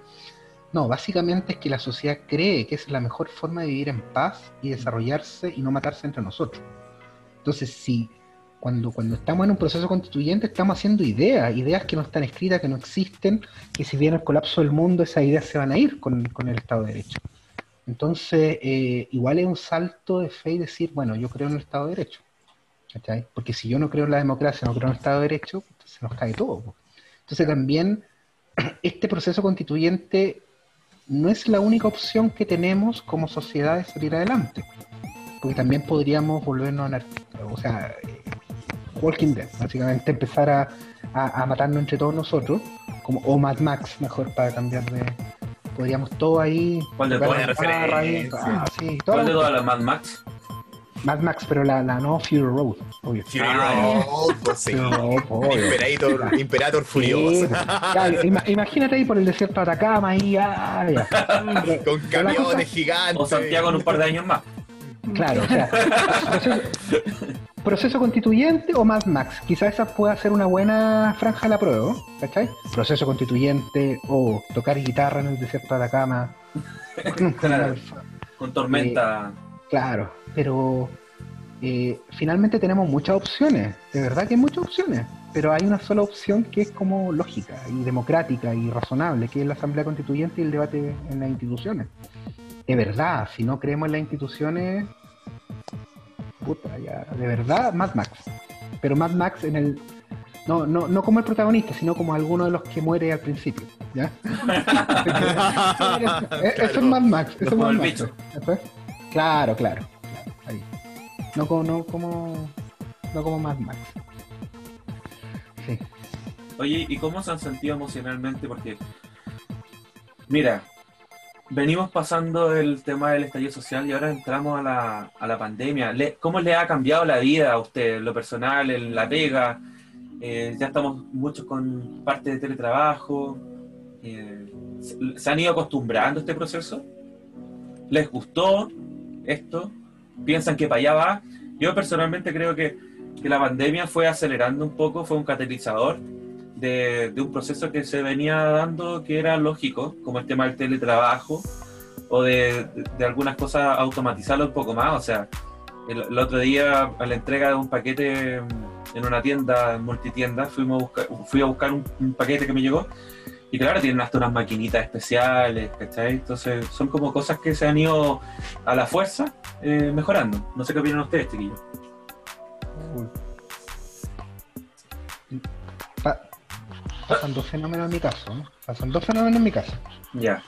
No, básicamente es que la sociedad cree que es la mejor forma de vivir en paz y desarrollarse y no matarse entre nosotros. Entonces, si cuando, cuando estamos en un proceso constituyente estamos haciendo ideas, ideas que no están escritas, que no existen, que si viene el colapso del mundo, esas ideas se van a ir con, el Estado de Derecho. Entonces, eh, igual es un salto de fe y decir, bueno, yo creo en el Estado de Derecho. Porque si yo no creo en la democracia, no creo en el Estado de Derecho, se nos cae todo. Entonces también este proceso constituyente no es la única opción que tenemos como sociedad de salir adelante. Porque también podríamos volvernos a, o sea, Walking Dead, básicamente empezar a, a, matarnos entre todos nosotros, como, o Mad Max, mejor para cambiar de, podríamos todo ahí. ¿Cuál de todas las ah, sí, ¿Cuál de todas las Mad Max? Mad Max, pero la, la no Fury Road, obvio. Fury ah, Road, pues sí. Imperator, Imperator Furioso. imagínate ahí por el desierto de Atacama, ahí, ah, Con camiones gigantes. O Santiago en un par de años más. Claro, o sea, proceso, constituyente o Mad Max. Quizás esa pueda ser una buena franja de la prueba, ¿cachai? Proceso constituyente o tocar guitarra en el desierto de Atacama. claro, con tormenta. Eh, claro, pero eh, finalmente tenemos muchas opciones, de verdad que hay muchas opciones, pero hay una sola opción que es como lógica y democrática y razonable, que es la Asamblea Constituyente y el debate en las instituciones de verdad, si no creemos en las instituciones, puta, ya, de verdad, Mad Max. Pero Mad Max en el. No, no, no como el protagonista, sino como alguno de los que muere al principio. ¿ya? eso es Mad Max. Eso es Mad Max. Claro, claro. ahí. No como, no como. No como Mad Max. Sí. Oye, ¿y cómo se han sentido emocionalmente? Porque. Mira, venimos pasando el tema del estallido social y ahora entramos a la, a la pandemia. ¿Cómo le ha cambiado la vida a usted, lo personal, en la pega? Eh, ya estamos muchos con parte de teletrabajo. Eh, ¿Se han ido acostumbrando a este proceso? ¿Les gustó esto? ¿Piensan que para allá va? Yo personalmente creo que, que la pandemia fue acelerando un poco, fue un catalizador de, un proceso que se venía dando que era lógico, como el tema del teletrabajo, o de, algunas cosas automatizarlo un poco más. O sea, el, otro día a la entrega de un paquete en una tienda, multitienda, fuimos a buscar, fui a buscar un, paquete que me llegó y claro, tienen hasta unas maquinitas especiales, ¿cachai? Entonces son como cosas que se han ido a la fuerza eh, mejorando. No sé qué opinan ustedes, chiquillos. Pasan dos fenómenos en mi caso. ¿no? Pasan dos fenómenos en mi caso. Ya.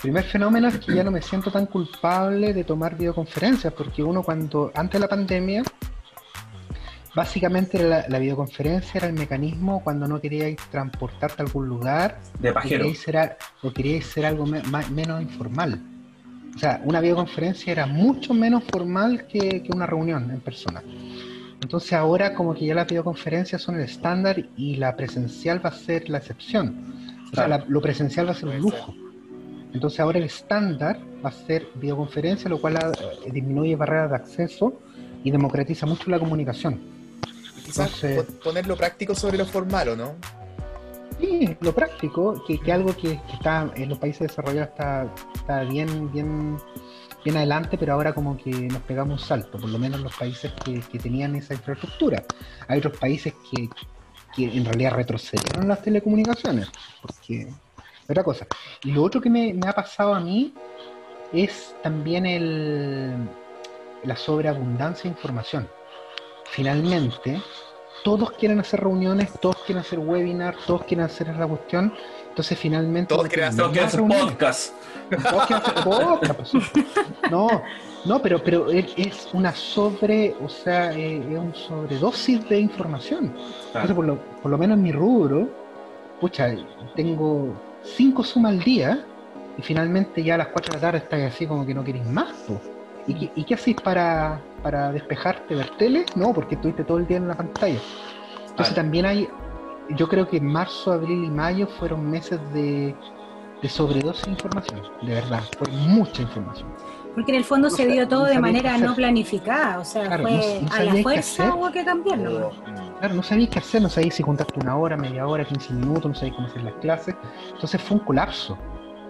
Primer fenómeno es que ya no me siento tan culpable de tomar videoconferencias, porque uno cuando, antes de la pandemia, básicamente la, videoconferencia era el mecanismo cuando no queríais transportarte a algún lugar de pajero. o queríais ser, algo menos informal. O sea, una videoconferencia era mucho menos formal que, que una reunión en persona. Entonces ahora como que ya las videoconferencias son el estándar y la presencial va a ser la excepción. O sea, lo presencial va a ser un lujo. Entonces ahora el estándar va a ser videoconferencia, lo cual eh, disminuye barreras de acceso y democratiza mucho la comunicación. Quizás ponerlo práctico sobre lo formal, ¿o no? Sí, lo práctico, que, que algo que, está en los países desarrollados está, está bien, bien bien adelante, pero ahora como que nos pegamos un salto, por lo menos los países que, tenían esa infraestructura. Hay otros países que, en realidad retrocedieron las telecomunicaciones, porque otra cosa. Y lo otro que me, ha pasado a mí es también el, la sobreabundancia de información. Finalmente, todos quieren hacer reuniones, todos quieren hacer webinars, todos quieren hacer la cuestión. Entonces finalmente... Todos quieren hacer, podcast. Todos quieren hacer podcast. Pues, no, no, pero, pero es una sobre, o sea, eh, es un sobredosis de información. Entonces, por lo, por lo menos en mi rubro, pucha, tengo cinco sumas al día y finalmente ya a las 4 de la tarde estás así como que no querés más. ¿Y, qué, ¿Y qué haces para, para despejarte, ver tele? No, porque estuviste todo el día en la pantalla. Entonces también hay, yo creo que marzo, abril y mayo fueron meses de, de sobredosis de información, de verdad, fue mucha información. Porque en el fondo se dio todo de manera no planificada, o sea, fue a la fuerza hubo que cambiarlo. Claro, no sabías qué hacer, no sabías si contarte una hora, media hora, 15 minutos, no sabías cómo hacer las clases. Entonces fue un colapso.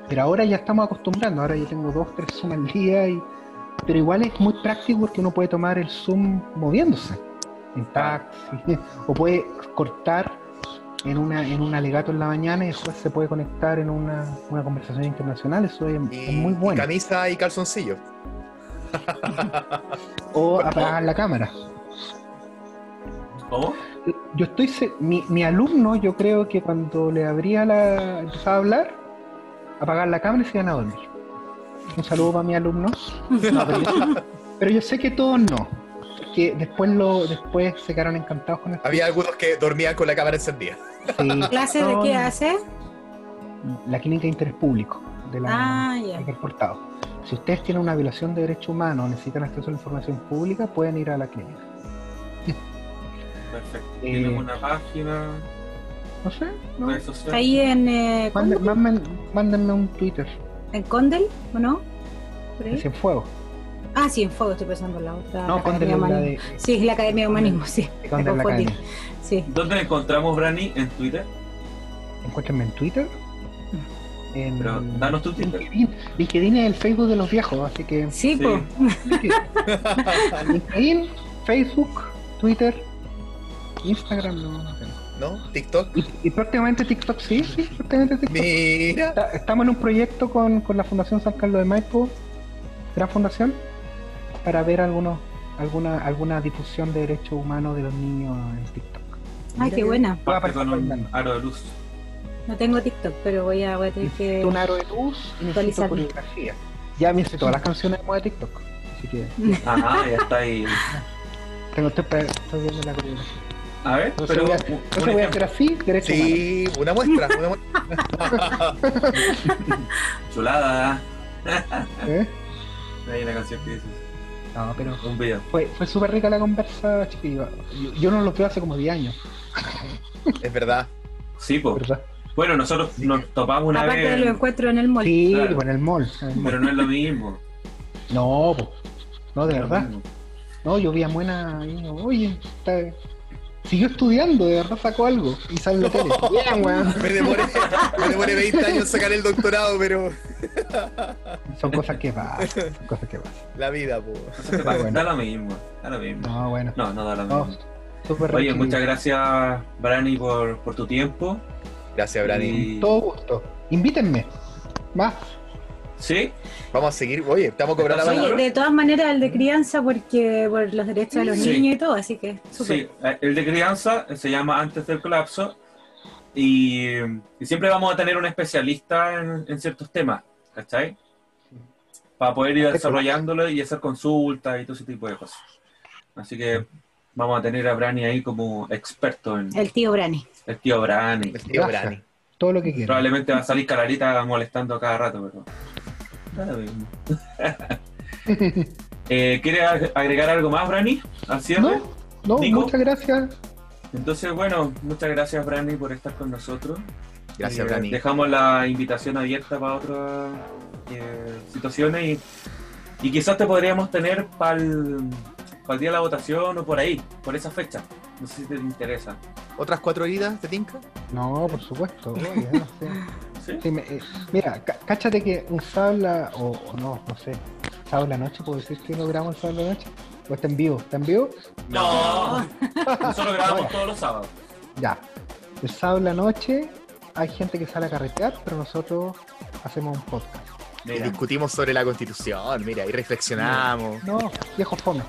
Pero ahora ya estamos acostumbrando, ahora yo tengo dos, tres Zoom al día y pero igual es muy práctico porque uno puede tomar el Zoom moviéndose en taxi o puede cortar en una en un alegato en la mañana y después se puede conectar en una, una conversación internacional. Eso es, muy bueno. y camisa y calzoncillo. O apagar la cámara. ¿Cómo? yo estoy mi, mi alumno yo creo que cuando le abría la empezaba a hablar apagar la cámara y se iban a dormir un saludo para mis alumnos. pero, yo, sé que todos no. Que después lo después se quedaron encantados con esto. Había algunos que dormían con la cámara encendida. Sí. ¿Clase de qué hace? La clínica de interés público de la ah, portado. Si ustedes tienen una violación de derechos humanos o necesitan acceso a la información pública, pueden ir a la clínica. Perfecto. Eh, ¿Tienen una página? No sé. No. Ahí en. Eh, mándenme un Twitter. ¿En Condel o no? ¿En Cienfuegos. Ah, sí, en Fuego estoy pensando en la otra. No, Condel es la de... Sí, es la Academia de Humanismo, sí. Condel Sí. ¿Dónde encontramos, Brani? ¿En Twitter? Encuéntrenme en Twitter. En Pero danos tu Twitter. LinkedIn. LinkedIn es el Facebook de los viejos, así que. Sí, pues. LinkedIn, Facebook, Twitter, Instagram, no, no ¿no? TikTok. Y, prácticamente TikTok, sí, sí, prácticamente TikTok. Mira. estamos en un proyecto con, la Fundación San Carlos de Maipo, gran fundación, para ver algunos, alguna, alguna difusión de derechos humanos de los niños en TikTok. Ay, qué buena. Voy a con un aro de luz. No tengo TikTok, pero voy a, voy a tener que. Un aro de luz y necesito coreografía. Ya me hice todas las canciones de TikTok. Así que. Ajá, ya está ahí. Tengo, estoy, estoy viendo la coreografía. A ver, pero. Voy a, voy a hacer así, derecho. Sí, una muestra, una muestra. Chulada. ¿Eh? Hay una canción que dices. No, pero. Un video. Fue, fue súper rica la conversa, chiquillo. Yo, no lo veo hace como 10 años. Es verdad. Sí, pues. Bueno, nosotros nos topamos una Aparte vez. Aparte lo encuentro en el mall. Sí, en el mall. Pero no es lo mismo. No, pues. No, de verdad. No, yo vi a Buena y oye, está, siguió estudiando, de verdad sacó algo y sale en la tele. Bien, weón. Me demoré, me demoré 20 años en sacar el doctorado, pero. Son cosas que pasan, cosas que pasan. La vida, pues. Da lo mismo, da lo mismo. No, bueno. No, no da lo mismo. Oye, muchas gracias, Brani, por, por tu tiempo. Gracias, Brani. Todo gusto. Invítenme. Más. ¿Sí? Vamos a seguir. Oye, estamos cobrando Oye, de todas maneras, el de crianza, porque por los derechos de los niños y todo, así que Sí, eh, el de crianza se llama Antes del colapso. Y, siempre vamos a tener un especialista en, ciertos temas, ¿cachai? Para poder ir desarrollándolo y hacer consultas y todo ese tipo de cosas. Así que vamos a tener a Brani ahí como experto en. El tío Brani. El tío Brani. El tío Brani. Todo lo que quiera. Probablemente va a salir Calarita molestando cada rato, pero. eh, ¿Quiere agregar algo más, Brani? Al cierre. No, no muchas gracias. Entonces, bueno, muchas gracias, Brani, por estar con nosotros. Gracias, eh, Brani. Dejamos la invitación abierta para otras eh, situaciones y, y quizás te podríamos tener para el para el día de la votación o por ahí, por esa fecha. No sé si te interesa. ¿Otras cuatro idas de Tinka? No, por supuesto. Eh, mira, cáchate que un sábado o, no, no sé, sábado en la noche, ¿puedo decir que no grabamos el sábado en la noche? ¿O está en vivo? ¿Está en vivo? No, nosotros grabamos todos los sábados. Ya, el sábado en la noche hay gente que sale a carretear, pero nosotros hacemos un podcast. Discutimos sobre la constitución, mira, y reflexionamos. No, viejo fome.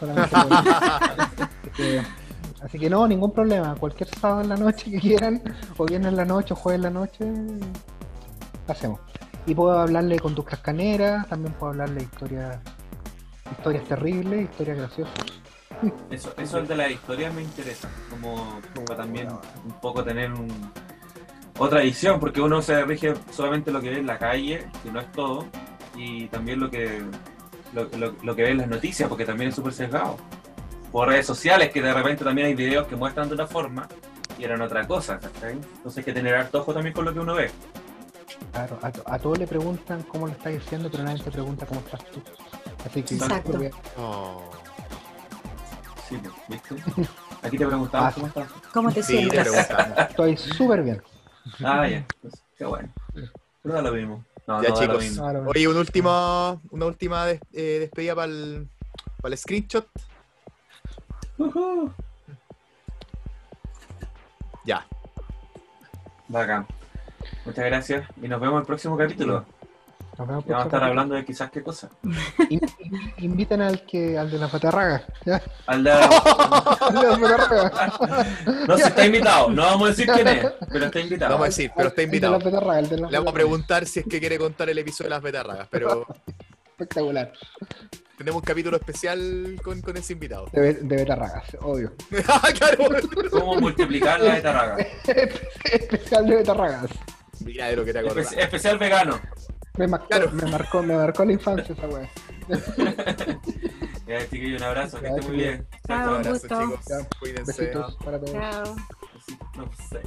así que no, ningún problema. Cualquier sábado en la noche que quieran, o viernes en la noche, o jueves en la noche, hacemos. Y puedo hablarle de conductas caneras, también puedo hablarle historias, historias terribles, historias graciosas. Eso, eso de la historia me interesa, como, también un poco tener un, otra visión, porque uno se rige solamente lo que ve en la calle, que no es todo, y también lo que lo, que ven las noticias, porque también es súper sesgado. Por redes sociales, que de repente también hay videos que muestran de una forma y eran otra cosa, Entonces hay que tener harto ojo también con lo que uno ve. Claro, a, todos le preguntan cómo lo estás diciendo, pero nadie te pregunta cómo estás tú. Así que Exacto. Oh. Sí, pues, ¿viste? Aquí te preguntamos ah, cómo estás. ¿Cómo te sientes? Estoy súper bien. Ah, ya, pues, qué bueno. Pero no lo mismo. No, ya, chicos. Oye, una última, una última eh, despedida para el, para el screenshot. Ya. Bacán. Muchas gracias y nos vemos en el próximo capítulo. vamos a estar hablando de quizás qué cosa. Inviten al que al de las patarragas. Al de, las patarragas. no, si está invitado. No vamos a decir quién es, pero está invitado. vamos a decir, pero está invitado. Le vamos a preguntar si es que quiere contar el episodio de las betarragas, pero. Espectacular. Tenemos un capítulo especial con, con ese invitado. De, de betarragas, obvio. Ah, ¿Cómo multiplicar la betarraga? especial de betarragas. Mira de lo que te acordás. especial vegano. Me, marcó, me, marcó, me marcó la infancia esa weá. ya, chiquillo, un abrazo, que esté muy bien. Chao, un abrazo, chicos. Cuídense. Besitos para todos. Chao. No sé.